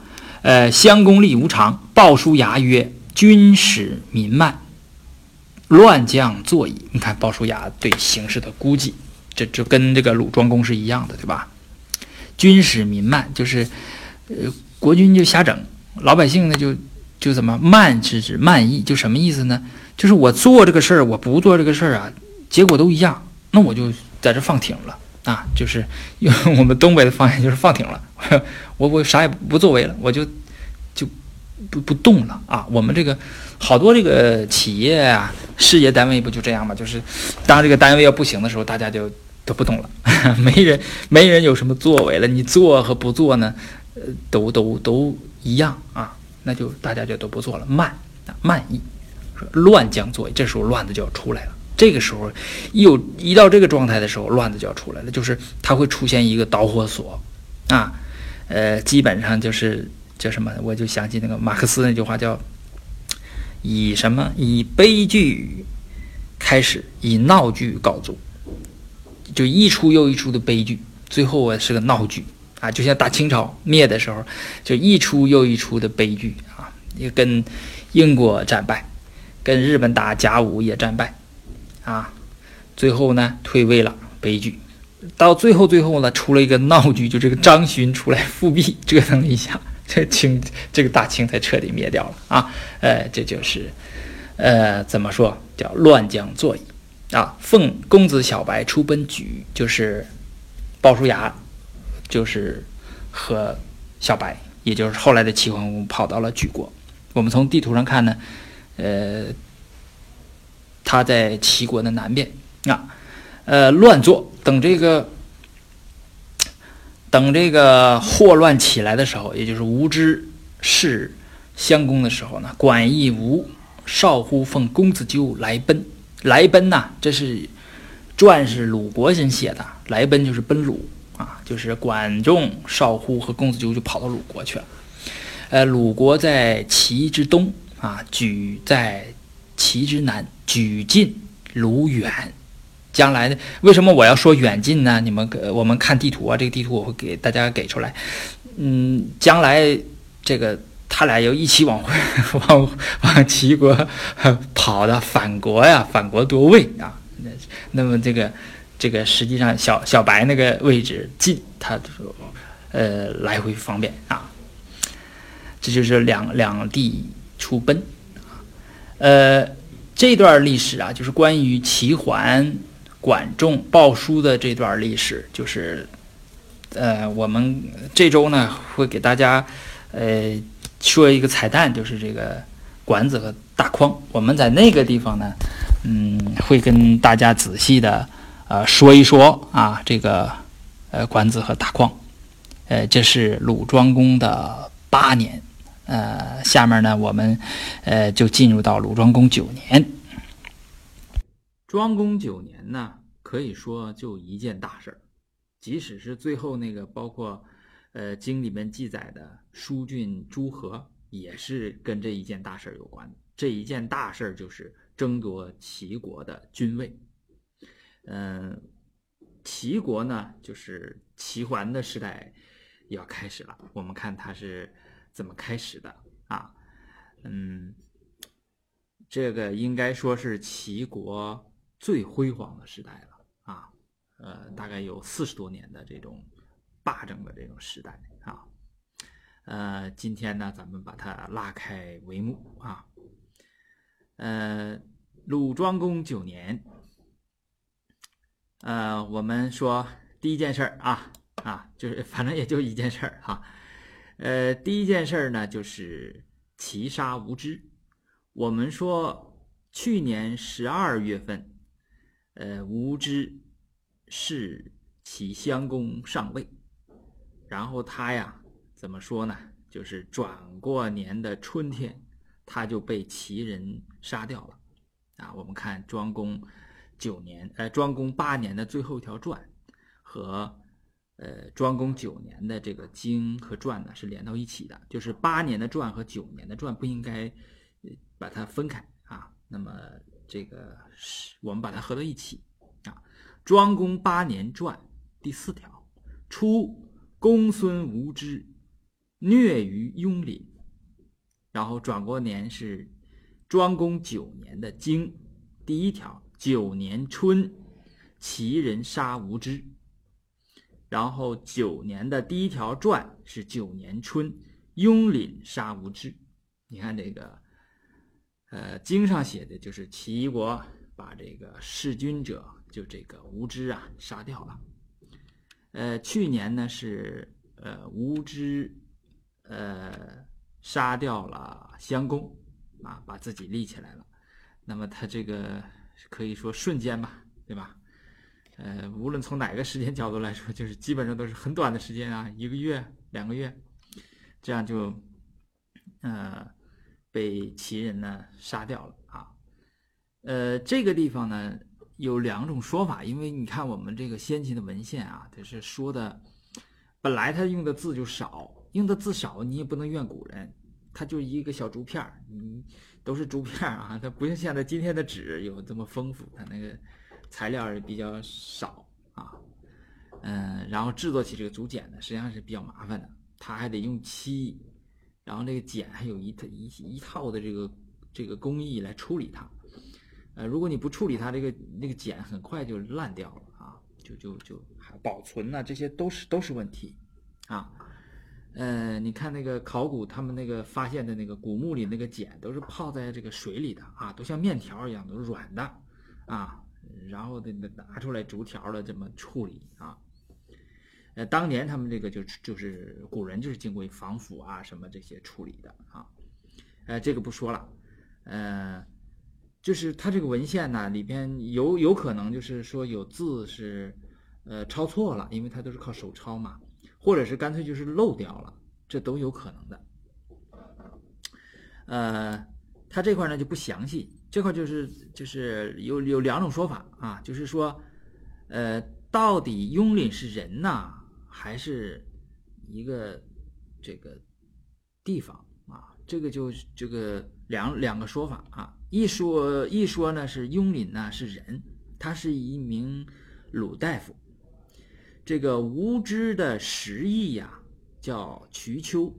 呃，襄公立无常，鲍叔牙曰：“军使民慢，乱将坐矣。”你看鲍叔牙对形势的估计，这就跟这个鲁庄公是一样的，对吧？军使民慢，就是呃国君就瞎整，老百姓呢就就怎么慢是指慢意，就什么意思呢？就是我做这个事儿，我不做这个事儿啊，结果都一样，那我就在这放挺了啊，就是用我们东北的方言就是放挺了，我我啥也不作为了，我就就不不动了啊。我们这个好多这个企业啊、事业单位不就这样吗？就是当这个单位要不行的时候，大家就都不动了，没人没人有什么作为了。你做和不做呢，呃，都都都一样啊，那就大家就都不做了，慢啊，慢意。乱将作，这时候乱子就要出来了。这个时候，一有一到这个状态的时候，乱子就要出来了，就是它会出现一个导火索，啊，呃，基本上就是叫什么？我就想起那个马克思那句话，叫以什么？以悲剧开始，以闹剧告终，就一出又一出的悲剧，最后啊是个闹剧啊，就像大清朝灭的时候，就一出又一出的悲剧啊，也跟英国战败。跟日本打甲午也战败，啊，最后呢退位了，悲剧。到最后最后呢，出了一个闹剧，就这个张勋出来复辟，折腾了一下，这清这个大清才彻底灭掉了啊。呃，这就是，呃，怎么说叫乱将坐椅啊？奉公子小白出奔莒，就是鲍叔牙，就是和小白，也就是后来的齐桓公跑到了莒国。我们从地图上看呢。呃，他在齐国的南边啊，呃，乱作。等这个，等这个祸乱起来的时候，也就是吴之弑襄公的时候呢，管义吴少乎奉公子纠来奔，来奔呐，这是传是鲁国人写的，来奔就是奔鲁啊，就是管仲、少乎和公子纠就跑到鲁国去了。呃，鲁国在齐之东。啊，莒在齐之南，举近鲁远。将来呢？为什么我要说远近呢？你们我们看地图啊，这个地图我会给大家给出来。嗯，将来这个他俩又一起往回往往齐国跑的反国呀，反国夺位啊。那那么这个这个实际上小小白那个位置近，他呃来回方便啊。这就是两两地。出奔，呃，这段历史啊，就是关于齐桓、管仲、鲍叔的这段历史，就是，呃，我们这周呢会给大家，呃，说一个彩蛋，就是这个管子和大匡。我们在那个地方呢，嗯，会跟大家仔细的，呃，说一说啊，这个，呃，管子和大匡，呃，这是鲁庄公的八年。呃，下面呢，我们呃就进入到鲁庄公九年。庄公九年呢，可以说就一件大事儿，即使是最后那个，包括呃经里面记载的疏浚诸河，也是跟这一件大事儿有关的。这一件大事儿就是争夺齐国的君位。嗯，齐国呢，就是齐桓的时代要开始了。我们看他是。怎么开始的啊？嗯，这个应该说是齐国最辉煌的时代了啊。呃，大概有四十多年的这种霸政的这种时代啊。呃，今天呢，咱们把它拉开帷幕啊。呃，鲁庄公九年，呃，我们说第一件事儿啊啊，就是反正也就一件事儿哈。呃，第一件事呢，就是齐杀无知。我们说去年十二月份，呃，无知是齐襄公上位，然后他呀，怎么说呢？就是转过年的春天，他就被齐人杀掉了。啊，我们看庄公九年，呃，庄公八年的最后一条传和。呃，庄公九年的这个经和传呢是连到一起的，就是八年的传和九年的传不应该把它分开啊。那么这个是我们把它合到一起啊。庄公八年传第四条：初，公孙无知虐于雍林。然后转过年是庄公九年的经第一条：九年春，齐人杀无知。然后九年的第一条传是九年春，雍廪杀无知。你看这个，呃，经上写的就是齐国把这个弑君者，就这个无知啊杀掉了。呃，去年呢是呃无知，呃杀掉了襄公，啊，把自己立起来了。那么他这个可以说瞬间吧，对吧？呃，无论从哪个时间角度来说，就是基本上都是很短的时间啊，一个月、两个月，这样就，呃，被齐人呢杀掉了啊。呃，这个地方呢有两种说法，因为你看我们这个先秦的文献啊，它是说的，本来他用的字就少，用的字少，你也不能怨古人，他就一个小竹片儿，嗯，都是竹片儿啊，它不像现在今天的纸有这么丰富，它那个。材料也比较少啊，嗯，然后制作起这个竹简呢，实际上是比较麻烦的，它还得用漆，然后这个剪还有一套一一套的这个这个工艺来处理它，呃，如果你不处理它，这个那个剪很快就烂掉了啊，就就就还保存呢，这些都是都是问题啊，呃，你看那个考古，他们那个发现的那个古墓里那个简都是泡在这个水里的啊，都像面条一样，都是软的啊。然后得拿出来逐条的这么处理啊，呃，当年他们这个就就是古人就是经过防腐啊什么这些处理的啊，呃，这个不说了，呃，就是他这个文献呢里边有有可能就是说有字是呃抄错了，因为它都是靠手抄嘛，或者是干脆就是漏掉了，这都有可能的，呃，他这块呢就不详细。这块就是就是有有两种说法啊，就是说，呃，到底雍廪是人呐，还是一个这个地方啊？这个就这个两两个说法啊。一说一说呢是雍廪呢是人，他是一名鲁大夫。这个无知的实意呀叫瞿丘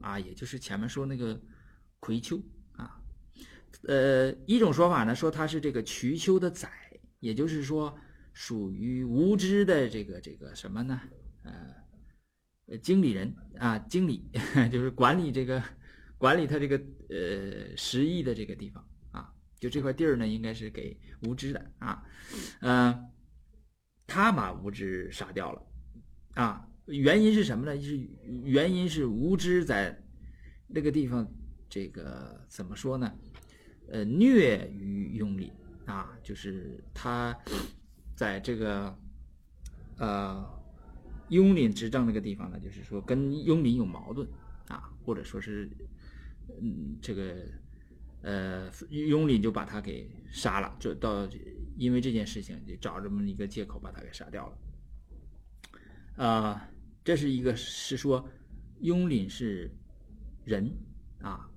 啊，也就是前面说那个葵丘。呃，一种说法呢，说他是这个瞿丘的宰，也就是说属于无知的这个这个什么呢？呃，经理人啊，经理 就是管理这个管理他这个呃十亿的这个地方啊，就这块地儿呢，应该是给无知的啊，嗯，他把无知杀掉了啊，原因是什么呢？是原因是无知在那个地方，这个怎么说呢？呃，虐于雍廪啊，就是他在这个呃雍廪执政那个地方呢，就是说跟雍廪有矛盾啊，或者说是嗯这个呃雍廪就把他给杀了，就到因为这件事情就找这么一个借口把他给杀掉了。啊，这是一个是说雍廪是人啊。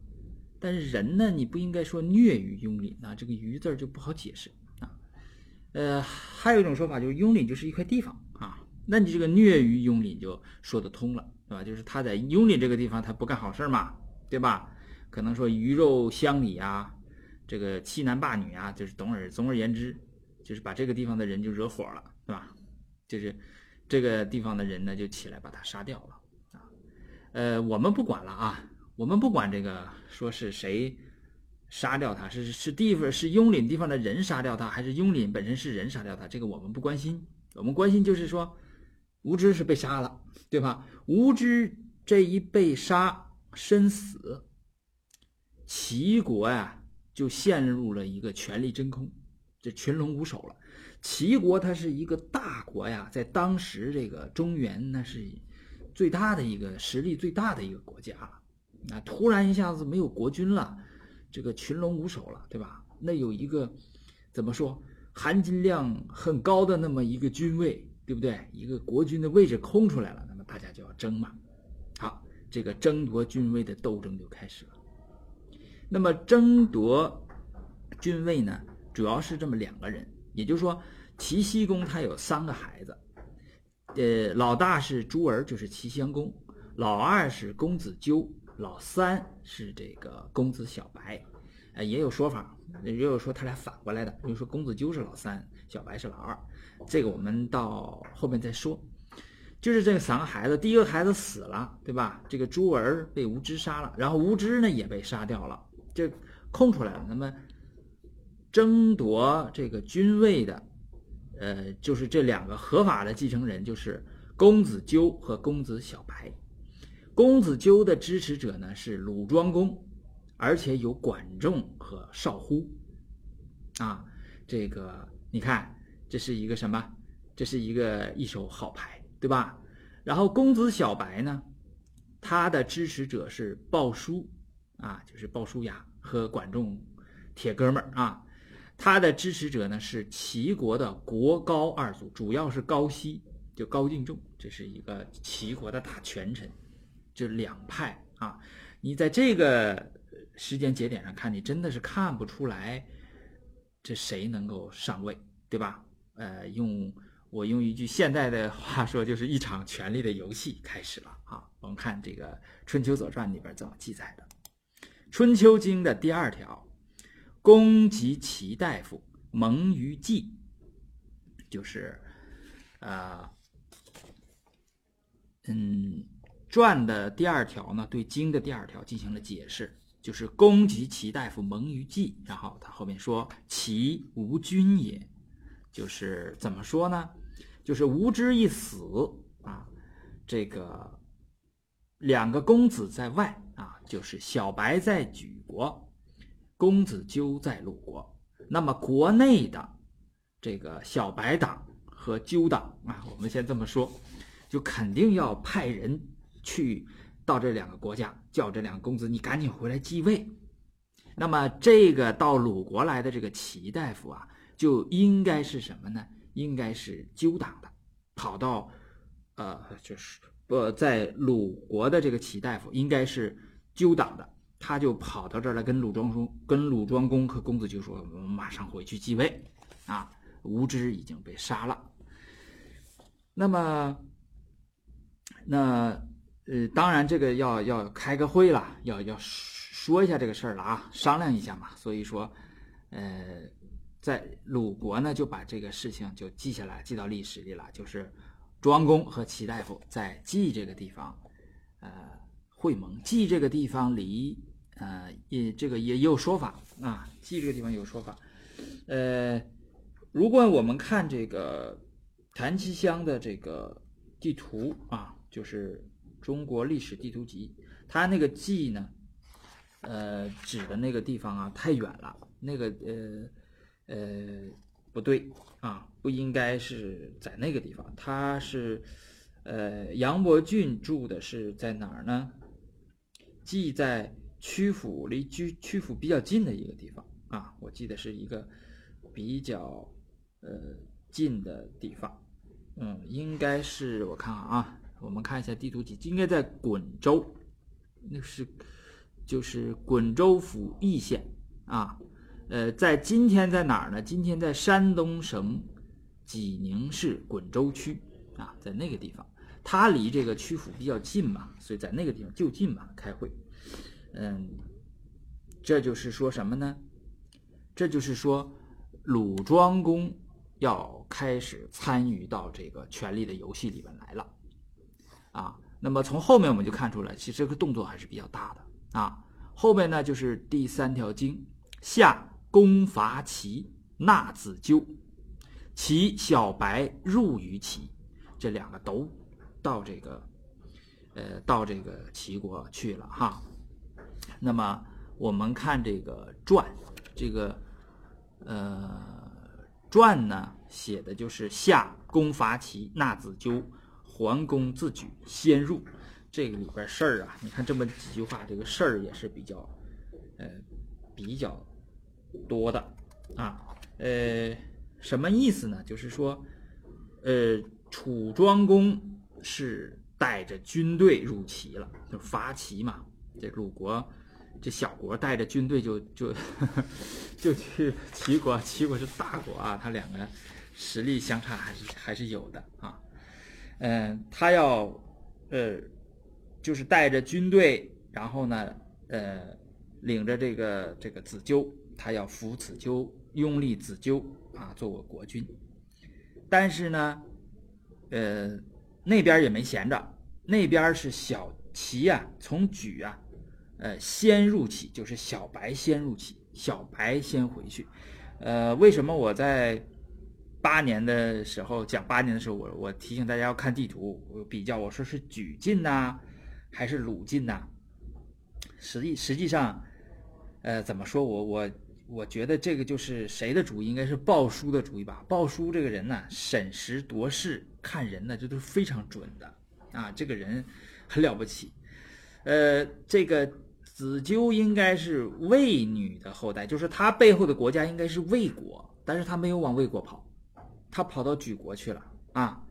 但是人呢，你不应该说虐于雍廪啊，这个“于”字就不好解释啊。呃，还有一种说法就是雍廪就是一块地方啊，那你这个虐于雍廪就说得通了，对吧？就是他在雍廪这个地方他不干好事嘛，对吧？可能说鱼肉乡里啊，这个欺男霸女啊，就是总而总而言之，就是把这个地方的人就惹火了，对吧？就是这个地方的人呢就起来把他杀掉了啊。呃，我们不管了啊。我们不管这个，说是谁杀掉他，是是地方是雍廪地方的人杀掉他，还是雍廪本身是人杀掉他，这个我们不关心。我们关心就是说，无知是被杀了，对吧？无知这一被杀身死，齐国呀就陷入了一个权力真空，这群龙无首了。齐国它是一个大国呀，在当时这个中原那是最大的一个实力最大的一个国家。那突然一下子没有国君了，这个群龙无首了，对吧？那有一个怎么说含金量很高的那么一个君位，对不对？一个国君的位置空出来了，那么大家就要争嘛。好，这个争夺君位的斗争就开始了。那么争夺君位呢，主要是这么两个人，也就是说，齐僖公他有三个孩子，呃，老大是朱儿，就是齐襄公；老二是公子纠，老三是这个公子小白。呃，也有说法，也有说他俩反过来的，比如说公子纠是老三，小白是老二。这个我们到后面再说。就是这三个孩子，第一个孩子死了，对吧？这个朱儿被无知杀了，然后无知呢也被杀掉了，这空出来了。那么争夺这个君位的，呃，就是这两个合法的继承人，就是公子纠和公子小白。公子纠的支持者呢是鲁庄公，而且有管仲和少乎。啊，这个你看，这是一个什么？这是一个一手好牌。对吧？然后公子小白呢，他的支持者是鲍叔啊，就是鲍叔牙和管仲铁哥们儿啊。他的支持者呢是齐国的国高二族，主要是高息，就高敬重，这是一个齐国的大权臣。这两派啊，你在这个时间节点上看，你真的是看不出来这谁能够上位，对吧？呃，用。我用一句现代的话说，就是一场权力的游戏开始了啊！我们看这个《春秋左传》里边怎么记载的，《春秋经》的第二条：“公及齐大夫盟于季。”就是，呃，嗯，传的第二条呢，对经的第二条进行了解释，就是“公及齐大夫盟于季”，然后他后面说：“齐无君也。”就是怎么说呢？就是无知一死啊，这个两个公子在外啊，就是小白在举国，公子纠在鲁国。那么国内的这个小白党和纠党啊，我们先这么说，就肯定要派人去到这两个国家，叫这两个公子你赶紧回来继位。那么这个到鲁国来的这个齐大夫啊。就应该是什么呢？应该是纠党的，跑到，呃，就是不在鲁国的这个齐大夫应该是纠党的，他就跑到这儿来跟鲁庄公、跟鲁庄公和公子纠说：“我们马上回去继位。”啊，无知已经被杀了。那么，那呃，当然这个要要开个会了，要要说一下这个事儿了啊，商量一下嘛。所以说，呃。在鲁国呢，就把这个事情就记下来，记到历史里了。就是庄公和齐大夫在季这个地方，呃，会盟。季这个地方离，呃，也这个也有说法啊。季这个地方有说法，呃，如果我们看这个谭其乡的这个地图啊，就是中国历史地图集，它那个季呢，呃，指的那个地方啊，太远了，那个呃。呃，不对啊，不应该是在那个地方。他是，呃，杨伯峻住的是在哪儿呢？即在曲阜，离曲曲阜比较近的一个地方啊。我记得是一个比较呃近的地方。嗯，应该是我看看啊，我们看一下地图题，应该在滚州，那是就是滚州府易县啊。呃，在今天在哪儿呢？今天在山东省济宁市滚州区啊，在那个地方，它离这个曲阜比较近嘛，所以在那个地方就近嘛开会。嗯，这就是说什么呢？这就是说鲁庄公要开始参与到这个权力的游戏里面来了啊。那么从后面我们就看出来，其实这个动作还是比较大的啊。后面呢就是第三条经下。攻伐齐，纳子纠，齐小白入于齐，这两个都到这个，呃，到这个齐国去了哈。那么我们看这个传，这个呃传呢写的就是夏攻伐齐，纳子纠，桓公自举，先入。这个里边事儿啊，你看这么几句话，这个事儿也是比较，呃，比较。多的啊，呃，什么意思呢？就是说，呃，楚庄公是带着军队入齐了，就伐齐嘛。这鲁国这小国带着军队就就 就去齐国，齐国是大国啊，他两个实力相差还是还是有的啊。嗯，他要呃，就是带着军队，然后呢，呃，领着这个这个子纠，他要扶子纠，拥立子纠啊，做我国君。但是呢，呃，那边也没闲着，那边是小齐啊，从莒啊。呃，先入齐就是小白先入齐，小白先回去。呃，为什么我在八年的时候讲八年的时候，我我提醒大家要看地图，我比较，我说是莒晋呐，还是鲁晋呐？实际实际上，呃，怎么说我我我觉得这个就是谁的主意，应该是鲍叔的主意吧？鲍叔这个人呢，审时度势，看人呢，这都是非常准的啊，这个人很了不起。呃，这个。子纠应该是魏女的后代，就是他背后的国家应该是魏国，但是他没有往魏国跑，他跑到莒国去了啊，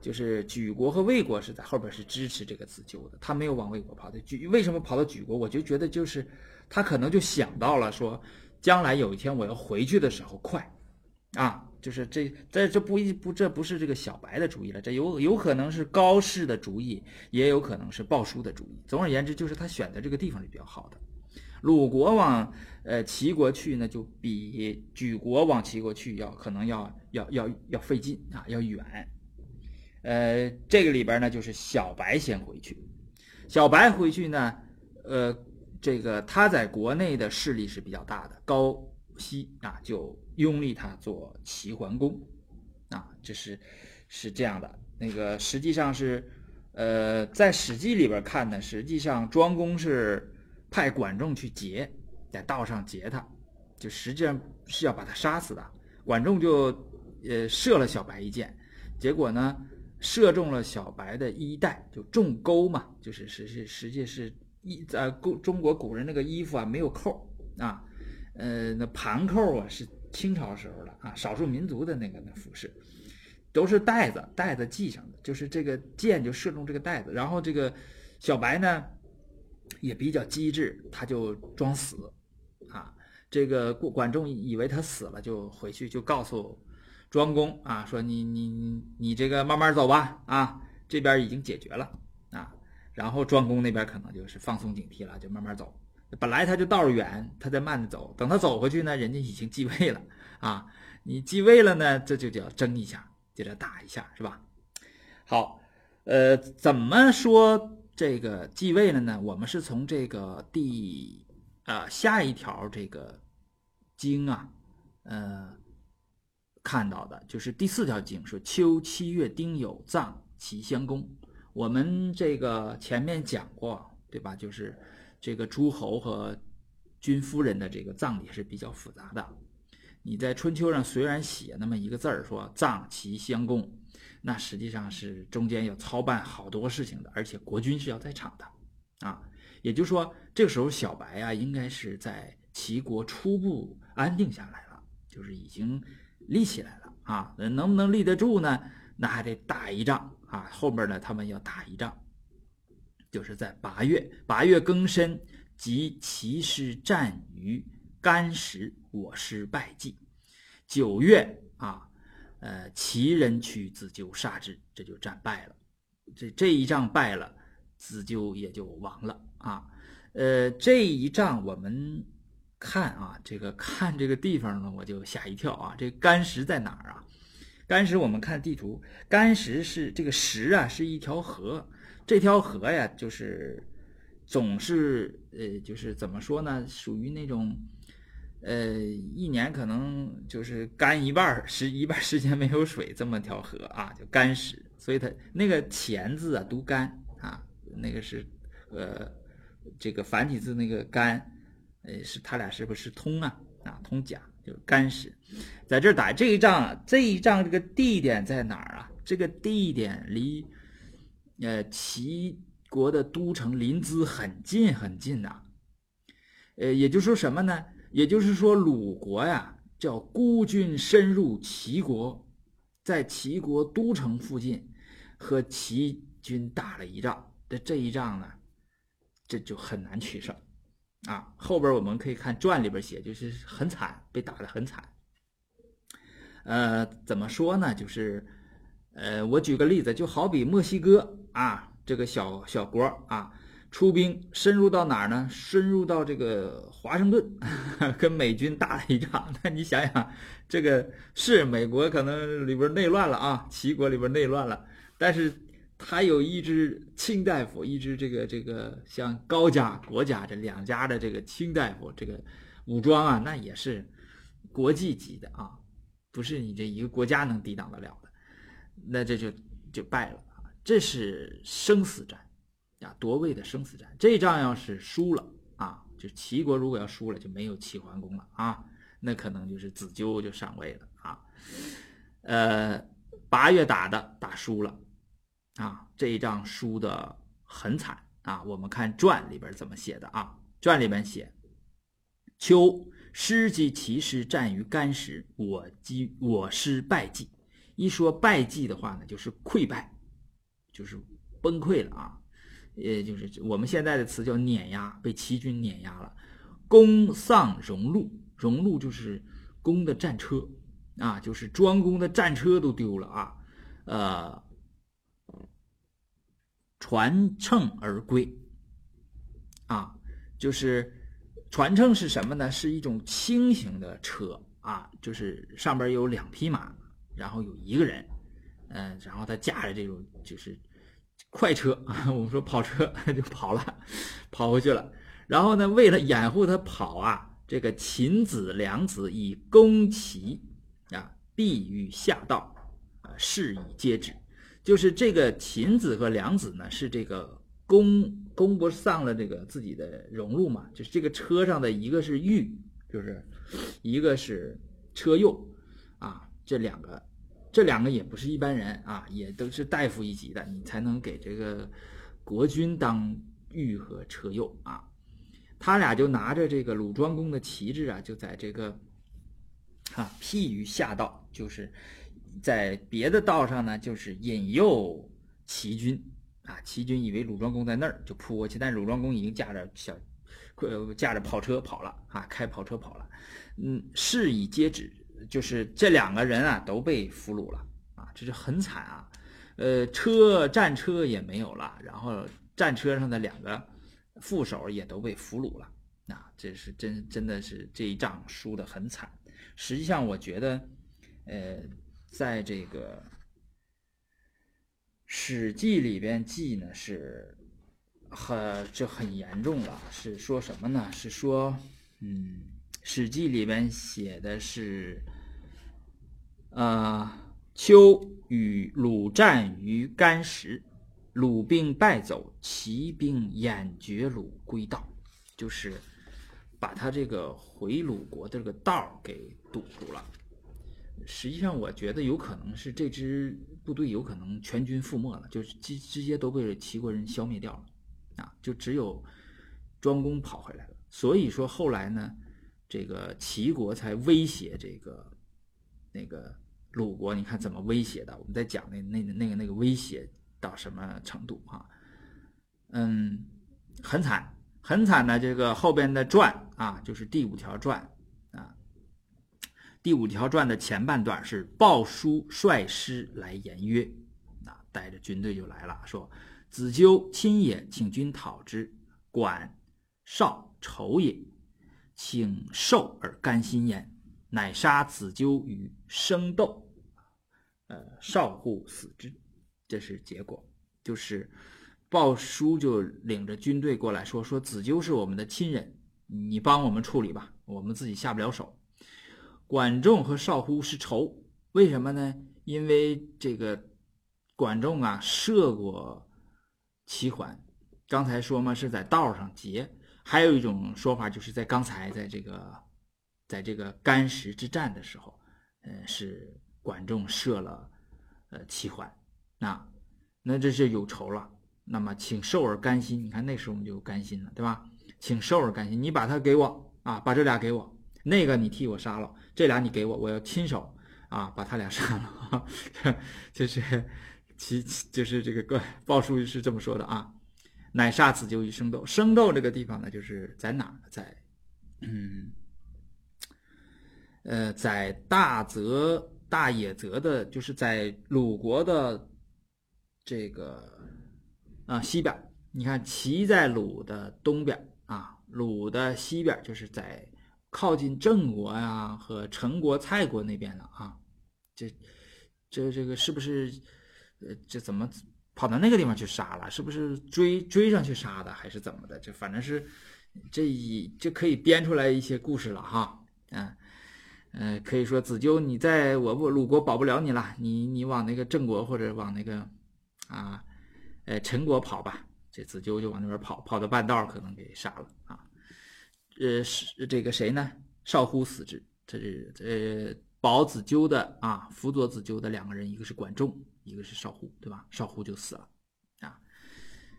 就是莒国和魏国是在后边是支持这个子纠的，他没有往魏国跑的。莒为什么跑到莒国？我就觉得就是他可能就想到了说，将来有一天我要回去的时候快，啊。就是这，这这不一不，这不是这个小白的主意了，这有有可能是高氏的主意，也有可能是鲍叔的主意。总而言之，就是他选的这个地方是比较好的。鲁国往呃齐国去呢，就比莒国往齐国去要可能要要要要费劲啊，要远。呃，这个里边呢，就是小白先回去。小白回去呢，呃，这个他在国内的势力是比较大的，高息啊就。拥立他做齐桓公，啊，这是是这样的。那个实际上是，呃，在《史记》里边看呢，实际上庄公是派管仲去劫，在道上劫他，就实际上是要把他杀死的。管仲就呃射了小白一箭，结果呢射中了小白的衣带，就中钩嘛，就是实是实际是衣呃古中国古人那个衣服啊没有扣啊，呃那盘扣啊是。清朝时候的啊，少数民族的那个那服饰，都是带子带子系上的，就是这个箭就射中这个带子，然后这个小白呢也比较机智，他就装死。这个管仲以为他死了，就回去就告诉庄公啊，说你你你这个慢慢走吧啊，这边已经解决了啊。然后庄公那边可能就是放松警惕了，就慢慢走。本来他就道远，他再慢着走。等他走回去呢，人家已经继位了啊！你继位了呢，这就叫争一下，就得打一下，是吧？好，呃，怎么说这个继位了呢？我们是从这个第啊下一条这个经啊，呃看到的，就是第四条经说秋七月丁酉葬齐襄公。我们这个前面讲过，对吧？就是。这个诸侯和君夫人的这个葬礼是比较复杂的。你在春秋上虽然写那么一个字儿说葬齐襄公，那实际上是中间要操办好多事情的，而且国君是要在场的啊。也就是说，这个时候小白啊，应该是在齐国初步安定下来了，就是已经立起来了啊。能不能立得住呢？那还得打一仗啊。后面呢，他们要打一仗。就是在八月，八月庚申，即齐师战于干石，我师败绩。九月啊，呃，齐人取子纠杀之，这就战败了。这这一仗败了，子纠也就亡了啊。呃，这一仗我们看啊，这个看这个地方呢，我就吓一跳啊。这干石在哪儿啊？干石，我们看地图，干石是这个石啊，是一条河。这条河呀，就是总是呃，就是怎么说呢，属于那种呃，一年可能就是干一半时一半时间没有水这么条河啊，叫干石。所以它那个钱字啊，读干啊，那个是呃，这个繁体字那个干，呃，是他俩是不是通啊？啊，通假，就是干石。在这打这一仗，这一仗这个地点在哪儿啊？这个地点离。呃，齐国的都城临淄很近很近呐，呃，也就是说什么呢？也就是说鲁国呀，叫孤军深入齐国，在齐国都城附近和齐军打了一仗。这这一仗呢，这就很难取胜啊。后边我们可以看传里边写，就是很惨，被打得很惨。呃，怎么说呢？就是，呃，我举个例子，就好比墨西哥啊，这个小小国啊，出兵深入到哪儿呢？深入到这个华盛顿，跟美军打了一仗。那你想想，这个是美国可能里边内乱了啊，齐国里边内乱了，但是还有一支清大夫，一支这个这个像高家、国家这两家的这个清大夫，这个武装啊，那也是国际级的啊。不是你这一个国家能抵挡得了的，那这就就败了啊！这是生死战啊，夺位的生死战。这仗要是输了啊，就齐国如果要输了，就没有齐桓公了啊，那可能就是子纠就上位了啊。呃，八月打的打输了啊，这一仗输的很惨啊。我们看传里边怎么写的啊？传里边写秋。师及其师战于干时，我击我师败绩。一说败绩的话呢，就是溃败，就是崩溃了啊！也就是我们现在的词叫碾压，被齐军碾压了。攻丧荣禄，荣禄就是攻的战车啊，就是庄公的战车都丢了啊。呃，传乘而归啊，就是。传乘是什么呢？是一种轻型的车啊，就是上边有两匹马，然后有一个人，嗯，然后他驾着这种就是快车啊，我们说跑车 就跑了，跑回去了。然后呢，为了掩护他跑啊，这个秦子、良子以弓骑啊，避于下道啊，是以接止。就是这个秦子和梁子呢，是这个。公公不是丧了这个自己的荣禄嘛？就是这个车上的一个是御，就是一个是车右，啊，这两个，这两个也不是一般人啊，也都是大夫一级的，你才能给这个国君当御和车右啊。他俩就拿着这个鲁庄公的旗帜啊，就在这个啊辟于下道，就是在别的道上呢，就是引诱齐军。啊！齐军以为鲁庄公在那儿，就扑过去。但鲁庄公已经驾着小，呃，驾着跑车跑了啊，开跑车跑了。嗯，事已皆止，就是这两个人啊都被俘虏了啊，这是很惨啊。呃，车战车也没有了，然后战车上的两个副手也都被俘虏了啊，这是真真的是这一仗输得很惨。实际上，我觉得，呃，在这个。《史记》里边记呢是很这很严重了，是说什么呢？是说，嗯，《史记》里边写的是，呃，秋与鲁战于干石，鲁兵败走，齐兵掩绝鲁归道，就是把他这个回鲁国的这个道给堵住了。实际上，我觉得有可能是这支部队有可能全军覆没了，就是直直接都被齐国人消灭掉了，啊，就只有庄公跑回来了。所以说后来呢，这个齐国才威胁这个那个鲁国。你看怎么威胁的？我们在讲那那那个那个威胁到什么程度啊？嗯，很惨，很惨的。这个后边的传啊，就是第五条传。第五条传的前半段是鲍叔率师来言曰：“啊，带着军队就来了，说子纠亲也，请君讨之。管少仇也，请受而甘心焉。乃杀子纠于生斗，呃，少户死之。这是结果，就是鲍叔就领着军队过来说：说子纠是我们的亲人，你帮我们处理吧，我们自己下不了手。”管仲和少乎是仇，为什么呢？因为这个管仲啊射过齐桓，刚才说嘛是在道上劫，还有一种说法就是在刚才在这个在这个干石之战的时候，嗯，是管仲射了呃齐桓，那那这是有仇了。那么请受而甘心，你看那时候我们就甘心了，对吧？请受而甘心，你把他给我啊，把这俩给我。那个你替我杀了，这俩你给我，我要亲手啊把他俩杀了，就是其就是这个个鲍叔是这么说的啊，乃杀子纠于生斗。生斗这个地方呢，就是在哪儿？在，嗯，呃，在大泽大野泽的，就是在鲁国的这个啊西边。你看，齐在鲁的东边啊，鲁的西边就是在靠近郑国呀和陈国、蔡国那边了啊。这这这个是不是？呃，这怎么？跑到那个地方去杀了，是不是追追上去杀的，还是怎么的？这反正是这一就可以编出来一些故事了哈。嗯呃，可以说子纠你在我不鲁国保不了你了，你你往那个郑国或者往那个啊呃陈国跑吧。这子纠就往那边跑，跑到半道可能给杀了啊。呃是这个谁呢？少乎死之，这是呃保子纠的啊，辅佐子纠的两个人，一个是管仲。一个是少乎，对吧？少乎就死了，啊，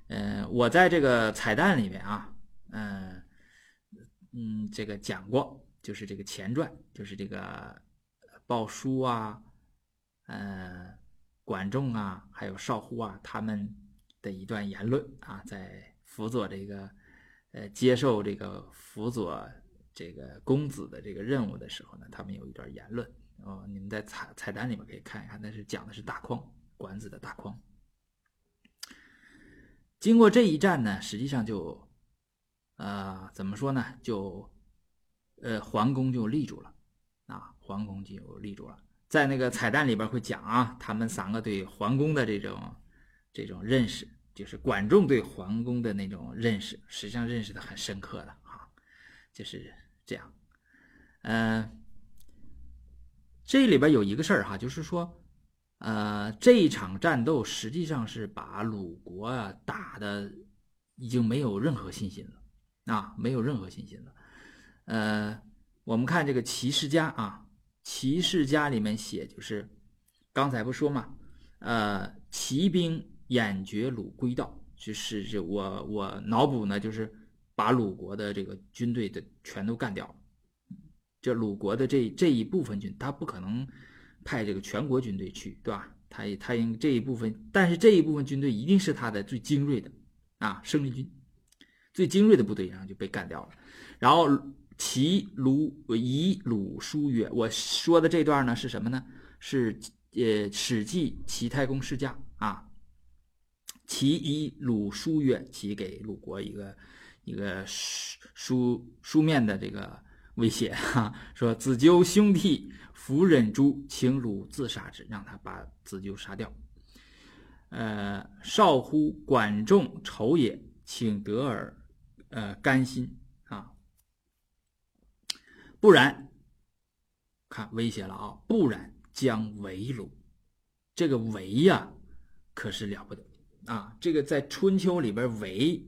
呃，我在这个彩蛋里面啊，嗯嗯，这个讲过，就是这个前传，就是这个鲍叔啊，呃，管仲啊，还有少乎啊，他们的一段言论啊，在辅佐这个呃接受这个辅佐这个公子的这个任务的时候呢，他们有一段言论。哦，你们在彩彩蛋里面可以看一看，那是讲的是大匡管子的大匡。经过这一战呢，实际上就，呃，怎么说呢？就，呃，桓公就立住了，啊，桓公就立住了。在那个彩蛋里边会讲啊，他们三个对桓公的这种这种认识，就是管仲对桓公的那种认识，实际上认识的很深刻的啊，就是这样，嗯。这里边有一个事儿哈，就是说，呃，这一场战斗实际上是把鲁国啊打的已经没有任何信心了啊，没有任何信心了。呃，我们看这个《齐世家》啊，《齐世家》里面写就是刚才不说嘛，呃，齐兵掩绝鲁归道，就是这我我脑补呢，就是把鲁国的这个军队的全都干掉了。这鲁国的这这一部分军，他不可能派这个全国军队去，对吧？他也他应这一部分，但是这一部分军队一定是他的最精锐的啊，生力军，最精锐的部队，然后就被干掉了。然后齐鲁以鲁书曰：“我说的这段呢是什么呢？是呃《史记·齐太公世家》啊。其以鲁书曰，其给鲁国一个一个书书书面的这个。”威胁哈，说子纠兄弟弗忍诛，请鲁自杀之，让他把子纠杀掉。呃，少乎管仲仇也，请得尔，呃，甘心啊。不然，看威胁了啊，不然将围鲁。这个围呀，可是了不得啊。这个在春秋里边围，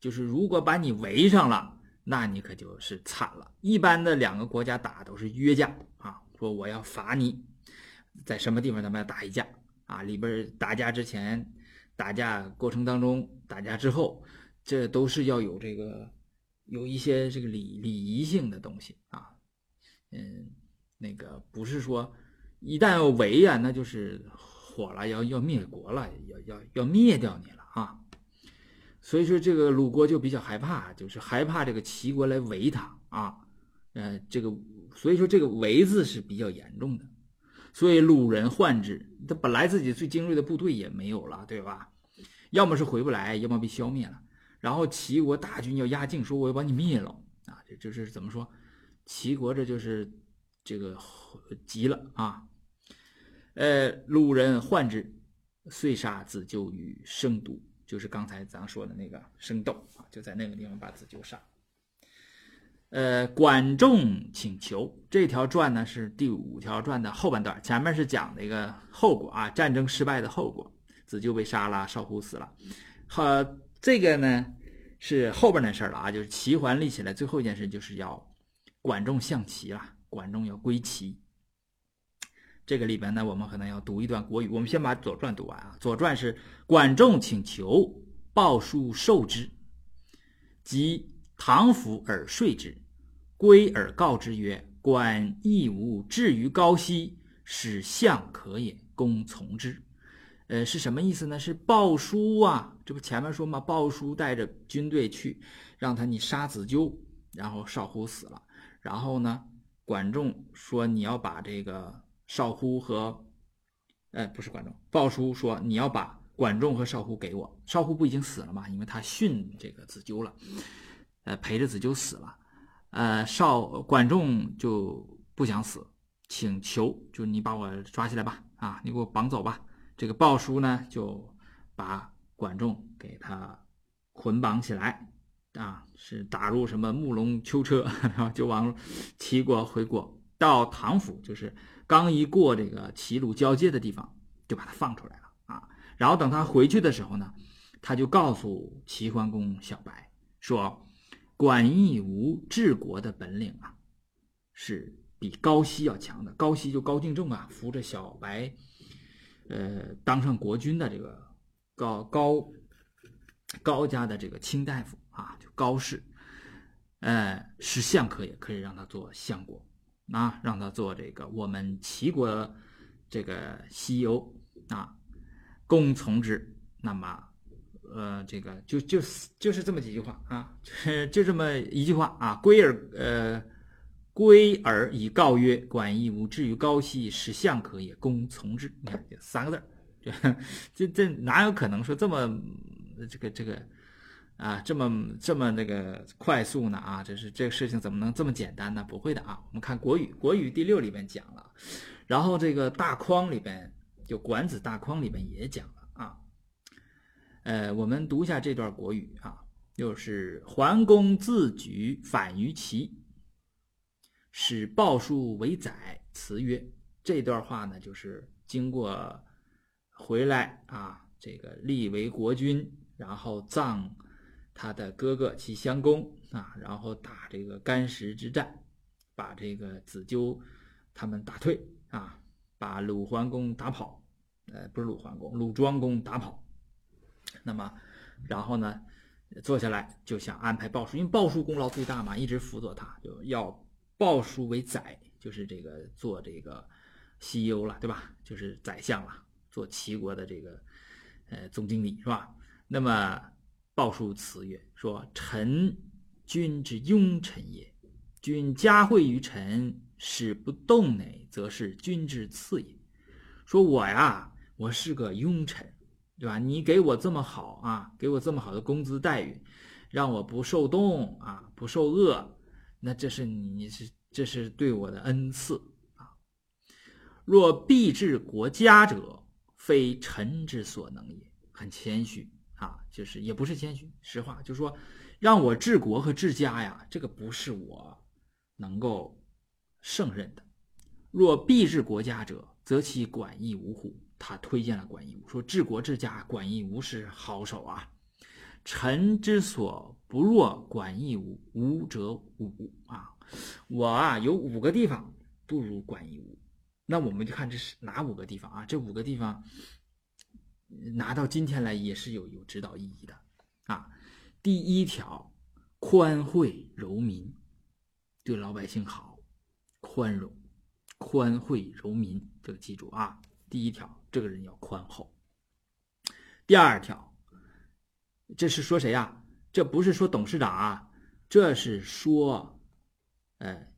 就是如果把你围上了。那你可就是惨了。一般的两个国家打都是约架啊，说我要罚你，在什么地方咱们要打一架啊？里边打架之前、打架过程当中、打架之后，这都是要有这个有一些这个礼礼仪性的东西啊。嗯，那个不是说一旦要围啊，那就是火了，要要灭国了，要要要灭掉你了啊。所以说，这个鲁国就比较害怕，就是害怕这个齐国来围他啊，呃，这个所以说这个围字是比较严重的，所以鲁人患之，他本来自己最精锐的部队也没有了，对吧？要么是回不来，要么被消灭了。然后齐国大军要压境，说我要把你灭了啊，这这是怎么说？齐国这就是这个急了啊，呃，鲁人患之，遂杀子纠于生都。就是刚才咱说的那个生斗啊，就在那个地方把子纠杀。呃，管仲请求这条传呢是第五条传的后半段，前面是讲那个后果啊，战争失败的后果，子纠被杀了，少乎死了。好，这个呢是后边的事了啊，就是齐桓立起来，最后一件事就是要管仲向齐了，管仲要归齐。这个里边呢，我们可能要读一段国语。我们先把《左传》读完啊，《左传》是管仲请求，鲍叔受之，即唐府而睡之，归而告之曰：“管亦无至于高息，使相可也，公从之。”呃，是什么意思呢？是鲍叔啊，这不前面说嘛，鲍叔带着军队去，让他你杀子纠，然后少乎死了。然后呢，管仲说你要把这个少乎和，呃，不是管仲，鲍叔说你要把管仲和少乎给我。少乎不已经死了嘛？因为他训这个子纠了，呃，陪着子纠死了。呃，少管仲就不想死，请求就你把我抓起来吧，啊，你给我绑走吧。这个鲍叔呢，就把管仲给他捆绑起来，啊，是打入什么木龙囚车，然后就往齐国回国，到唐府，就是刚一过这个齐鲁交界的地方，就把他放出来了啊。然后等他回去的时候呢，他就告诉齐桓公小白说：“管义无治国的本领啊，是比高息要强的。高息就高敬仲啊，扶着小白。”呃，当上国君的这个高高高家的这个卿大夫啊，就高氏，呃，是相可也，可以让他做相国啊，让他做这个我们齐国这个西游啊，公从之。那么，呃，这个就就就是这么几句话啊，就这么一句话啊，归而呃。归而以告曰：“管义无至于高息，使相可也，公从之。”你看这三个字儿，这这哪有可能说这么这个这个啊，这么这么那个快速呢？啊，这是这个事情怎么能这么简单呢？不会的啊！我们看《国语》，《国语》第六里边讲了，然后这个大框里边就《管子》大框里边也讲了啊。呃，我们读一下这段《国语》啊，就是桓公自举反于齐。使鲍叔为宰，辞曰：“这段话呢，就是经过回来啊，这个立为国君，然后葬他的哥哥齐襄公啊，然后打这个干石之战，把这个子纠他们打退啊，把鲁桓公打跑，呃，不是鲁桓公，鲁庄公打跑。那么，然后呢，坐下来就想安排鲍叔，因为鲍叔功劳最大嘛，一直辅佐他，就要。”鲍叔为宰，就是这个做这个西游了，对吧？就是宰相了，做齐国的这个呃总经理是吧？那么报书辞曰：“说臣君之庸臣也，君加惠于臣，使不动馁，则是君之次也。说我呀，我是个庸臣，对吧？你给我这么好啊，给我这么好的工资待遇，让我不受冻啊，不受饿。”那这是你是这是对我的恩赐啊！若必治国家者，非臣之所能也。很谦虚啊，就是也不是谦虚，实话就是说，让我治国和治家呀，这个不是我能够胜任的。若必治国家者，则其管义无乎？他推荐了管义吾，说治国治家，管义吾是好手啊。臣之所不若管义吾，吾者五啊！我啊有五个地方不如管义吾。那我们就看这是哪五个地方啊？这五个地方拿到今天来也是有有指导意义的啊。第一条，宽惠柔民，对老百姓好，宽容，宽惠柔民，这个记住啊。第一条，这个人要宽厚。第二条。这是说谁呀？这不是说董事长啊，这是说，呃，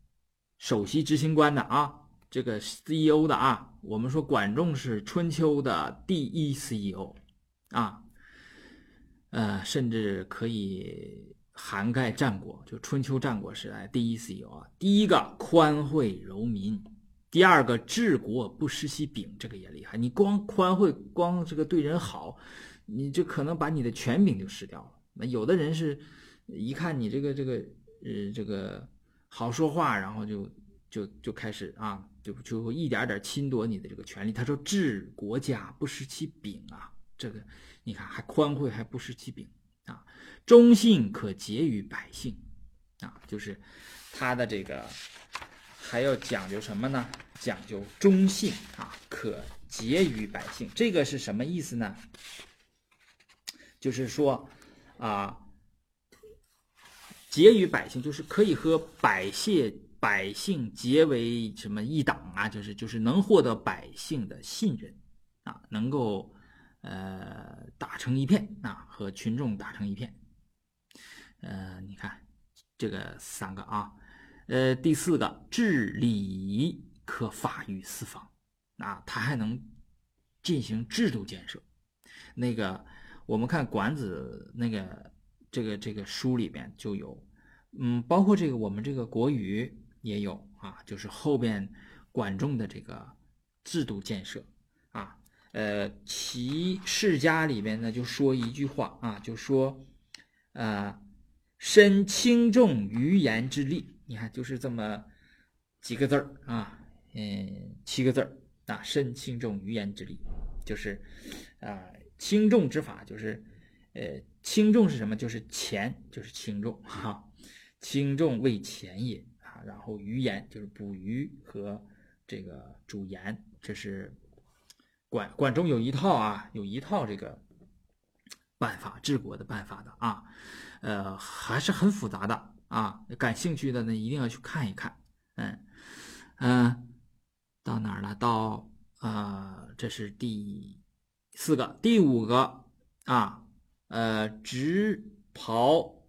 首席执行官的啊，这个 CEO 的啊。我们说管仲是春秋的第一 CEO，啊，呃，甚至可以涵盖战国，就春秋战国时代第一 CEO 啊。第一个宽惠柔民，第二个治国不失其柄，这个也厉害。你光宽惠，光这个对人好。你就可能把你的权柄就失掉了。那有的人是，一看你这个这个呃这个好说话，然后就就就开始啊，就就一点点侵夺你的这个权利。他说治国家不失其柄啊，这个你看还宽惠还不失其柄啊，忠信可结于百姓啊，就是他的这个还要讲究什么呢？讲究忠信啊，可结于百姓。这个是什么意思呢？就是说，啊，结于百姓，就是可以和百姓百姓结为什么一党啊？就是就是能获得百姓的信任，啊，能够呃打成一片啊，和群众打成一片。呃，你看这个三个啊，呃，第四个治理可法于四方啊，他还能进行制度建设。那个我们看《管子》那个这个这个书里面就有，嗯，包括这个我们这个国语也有啊，就是后边管仲的这个制度建设啊，呃，其世家里边呢就说一句话啊，就说，呃。身轻重于言之力，你看就是这么几个字儿啊，嗯，七个字儿啊，身轻重于言之力，就是啊，轻重之法就是，呃，轻重是什么？就是钱，就是轻重哈，轻重为钱也然后鱼言就是捕鱼和这个煮盐，这是管管仲有一套啊，有一套这个办法治国的办法的啊。呃，还是很复杂的啊！感兴趣的呢，一定要去看一看。嗯嗯，到哪儿了？到呃，这是第四个、第五个啊。呃，执袍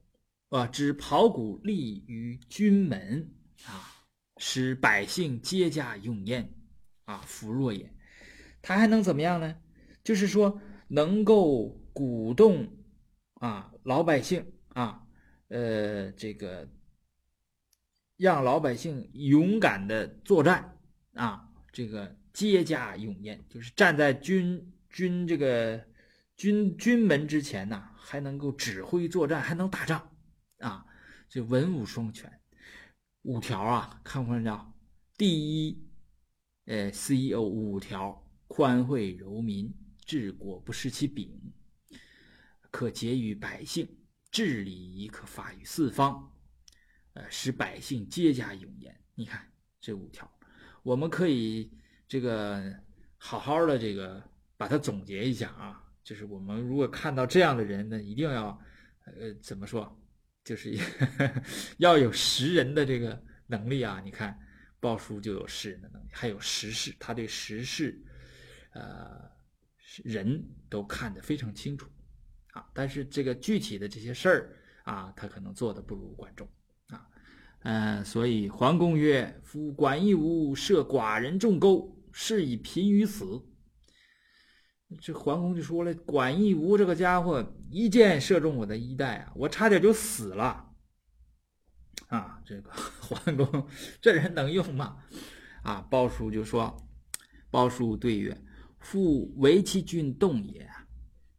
啊，执袍鼓立于军门啊，使百姓皆家用焉啊，弗若也。他还能怎么样呢？就是说，能够鼓动啊老百姓。啊，呃，这个让老百姓勇敢的作战啊，这个皆家勇焉，就是站在军军这个军军门之前呢，还能够指挥作战，还能打仗啊，这文武双全。五条啊，看不看着？第一，呃，CEO 五条：宽惠柔民，治国不失其柄，可结于百姓。治理亦可发于四方，呃，使百姓皆家永焉。你看这五条，我们可以这个好好的这个把它总结一下啊。就是我们如果看到这样的人呢，一定要呃怎么说，就是 要有识人的这个能力啊。你看鲍叔就有识人的能力，还有时事，他对时事，呃，人都看得非常清楚。啊，但是这个具体的这些事儿啊，他可能做的不如管仲啊，嗯，所以桓公曰：“夫管夷吾射寡人中钩，是以贫于死。”这桓公就说了：“管夷吾这个家伙一箭射中我的衣带啊，我差点就死了。”啊，这个 桓公这人能用吗？啊，鲍叔就说：“鲍叔对曰：‘夫为其君动也。’”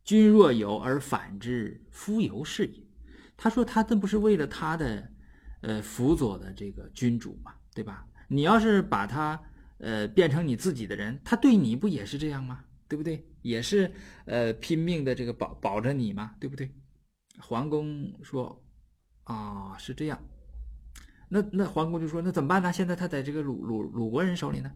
君若有而反之，夫犹是也。他说他这不是为了他的，呃，辅佐的这个君主嘛，对吧？你要是把他，呃，变成你自己的人，他对你不也是这样吗？对不对？也是，呃，拼命的这个保保着你嘛，对不对？桓公说，啊，是这样。那那桓公就说，那怎么办呢？现在他在这个鲁鲁鲁国人手里呢？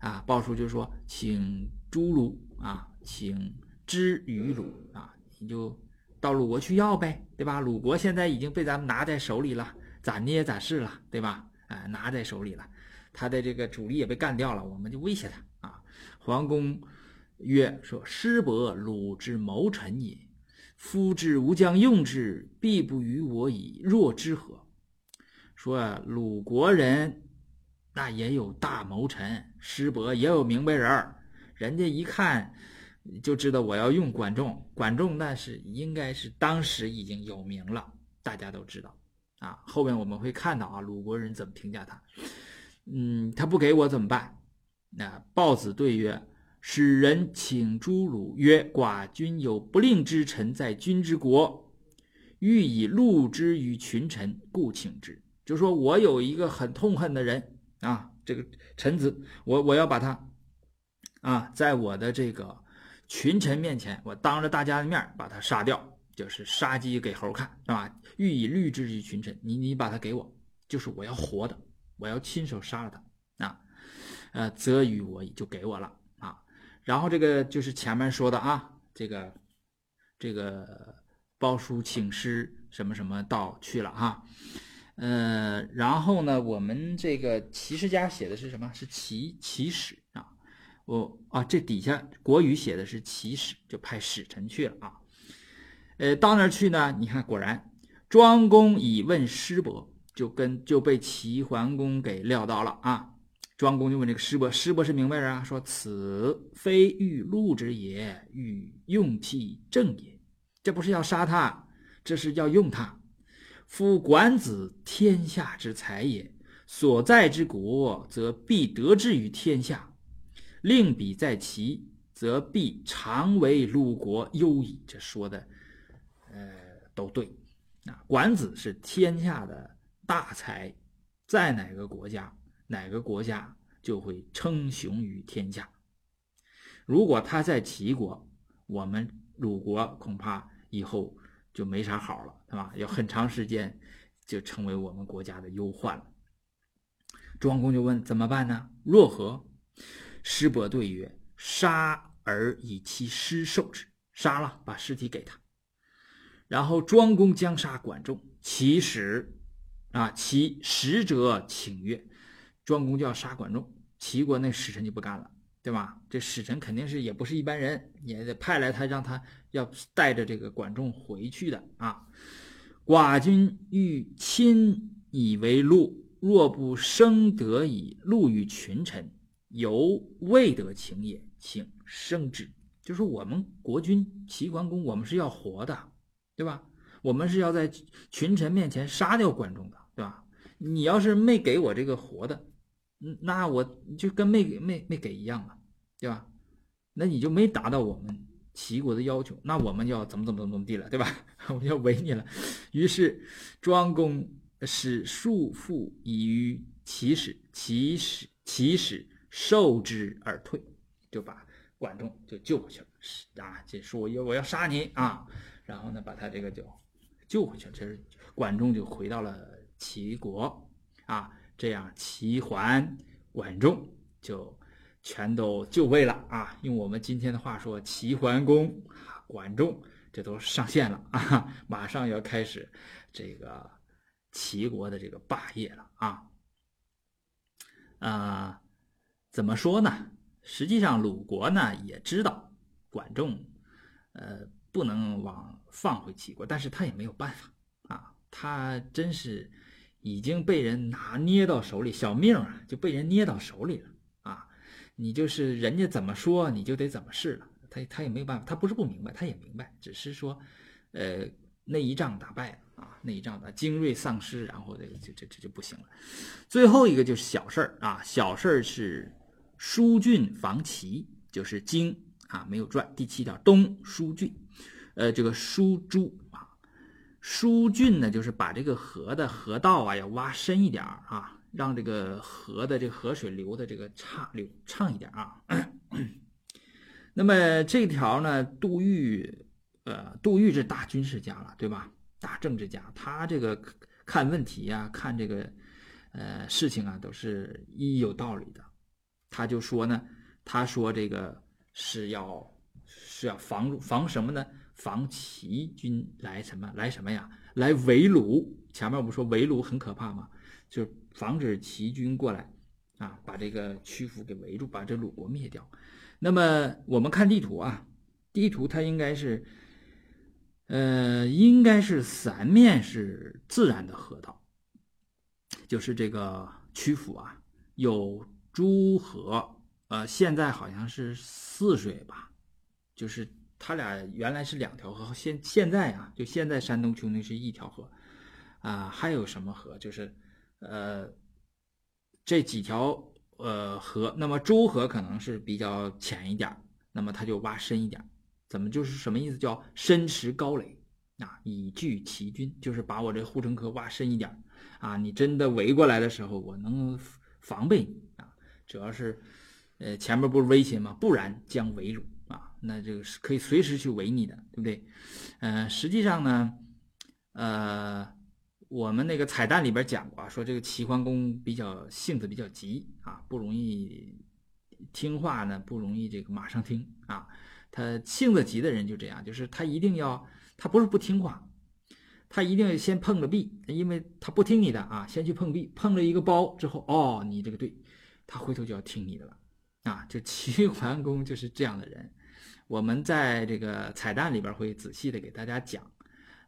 啊，鲍叔就说，请诸鲁啊，请。之于鲁啊，你就到鲁国去要呗，对吧？鲁国现在已经被咱们拿在手里了，咋捏咋是了，对吧？哎，拿在手里了，他的这个主力也被干掉了，我们就威胁他啊。桓公曰：“说师伯鲁之谋臣也，夫之吾将用之，必不与我以弱之何？”说鲁国人那也有大谋臣，师伯也有明白人儿，人家一看。就知道我要用管仲，管仲那是应该是当时已经有名了，大家都知道啊。后面我们会看到啊，鲁国人怎么评价他。嗯，他不给我怎么办？那豹子对曰：“使人请诸鲁曰：‘寡君有不令之臣在君之国，欲以戮之于群臣，故请之。’就说我有一个很痛恨的人啊，这个臣子，我我要把他啊，在我的这个。”群臣面前，我当着大家的面把他杀掉，就是杀鸡给猴看，是吧？欲以律之于群臣，你你把他给我，就是我要活的，我要亲手杀了他啊！呃，则与我就给我了。然后这个就是前面说的啊，这个这个包叔请师什么什么道去了哈。呃，然后呢，我们这个齐世家写的是什么？是齐齐史啊。我啊，这底下国语写的是齐使，就派使臣去了啊。呃，到那儿去呢，你看果然，庄公以问师伯，就跟就被齐桓公给撂倒了啊。庄公就问这个师伯，师伯是明白人啊，说此非欲戮之也，欲用其正也。这不是要杀他，这是要用他。夫管子天下之才也，所在之国，则必得之于天下；令彼在齐，则必常为鲁国忧矣。这说的，呃，都对。啊，管子是天下的大才，在哪个国家？哪个国家就会称雄于天下。如果他在齐国，我们鲁国恐怕以后就没啥好了，对吧？有很长时间就成为我们国家的忧患了。庄公就问：怎么办呢？若何？师伯对曰：杀而以其尸受之，杀了，把尸体给他。然后庄公将杀管仲，其使啊，其使者请曰。庄公就要杀管仲，齐国那使臣就不干了，对吧？这使臣肯定是也不是一般人，也得派来他，让他要带着这个管仲回去的啊。寡君欲亲以为禄，若不生得以禄于群臣，犹未得情也，请生之。就是我们国君齐桓公，我们是要活的，对吧？我们是要在群臣面前杀掉管仲的，对吧？你要是没给我这个活的。那我就跟没给没没给一样了，对吧？那你就没达到我们齐国的要求，那我们要怎么怎么怎么怎么地了，对吧？我们要围你了。于是庄公使束缚以于齐使，齐使齐使受之而退，就把管仲就救回去了。啊，这说我要我要杀你啊，然后呢，把他这个就救回去了。这是管仲就回到了齐国啊。这样，齐桓、管仲就全都就位了啊！用我们今天的话说，齐桓公、管仲这都上线了啊！马上要开始这个齐国的这个霸业了啊！啊，怎么说呢？实际上，鲁国呢也知道管仲，呃，不能往放回齐国，但是他也没有办法啊！他真是。已经被人拿捏到手里，小命啊就被人捏到手里了啊！你就是人家怎么说，你就得怎么试了。他他也没有办法，他不是不明白，他也明白，只是说，呃，那一仗打败了啊，那一仗打精锐丧失，然后这这这这就不行了。最后一个就是小事儿啊，小事儿是疏浚防齐，就是经啊没有传第七条东疏浚，呃，这个疏诸。疏浚呢，就是把这个河的河道啊要挖深一点啊，让这个河的这个河水流的这个畅流畅一点啊。那么这条呢，杜预，呃，杜预是大军事家了，对吧？大政治家，他这个看问题啊，看这个呃事情啊，都是一有道理的。他就说呢，他说这个是要是要防防什么呢？防齐军来什么来什么呀？来围鲁。前面我们说围鲁很可怕嘛，就是防止齐军过来啊，把这个曲阜给围住，把这鲁国灭掉。那么我们看地图啊，地图它应该是，呃，应该是三面是自然的河道，就是这个曲阜啊，有诸河，呃，现在好像是泗水吧，就是。他俩原来是两条河，现现在啊，就现在山东兄弟是一条河，啊，还有什么河？就是，呃，这几条呃河，那么诸河可能是比较浅一点，那么他就挖深一点，怎么就是什么意思？叫深池高垒啊，以拒齐军，就是把我这护城河挖深一点啊，你真的围过来的时候，我能防备你啊，主要是，呃，前面不是威胁吗？不然将围辱。那这个是可以随时去围你的，对不对？嗯，实际上呢，呃，我们那个彩蛋里边讲过啊，说这个齐桓公比较性子比较急啊，不容易听话呢，不容易这个马上听啊。他性子急的人就这样，就是他一定要，他不是不听话，他一定要先碰个壁，因为他不听你的啊，先去碰壁，碰了一个包之后，哦，你这个对，他回头就要听你的了啊，就齐桓公就是这样的人。我们在这个彩蛋里边会仔细的给大家讲，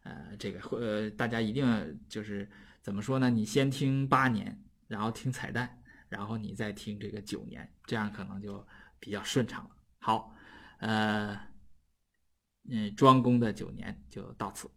呃，这个呃，大家一定就是怎么说呢？你先听八年，然后听彩蛋，然后你再听这个九年，这样可能就比较顺畅了。好，呃，嗯，庄公的九年就到此。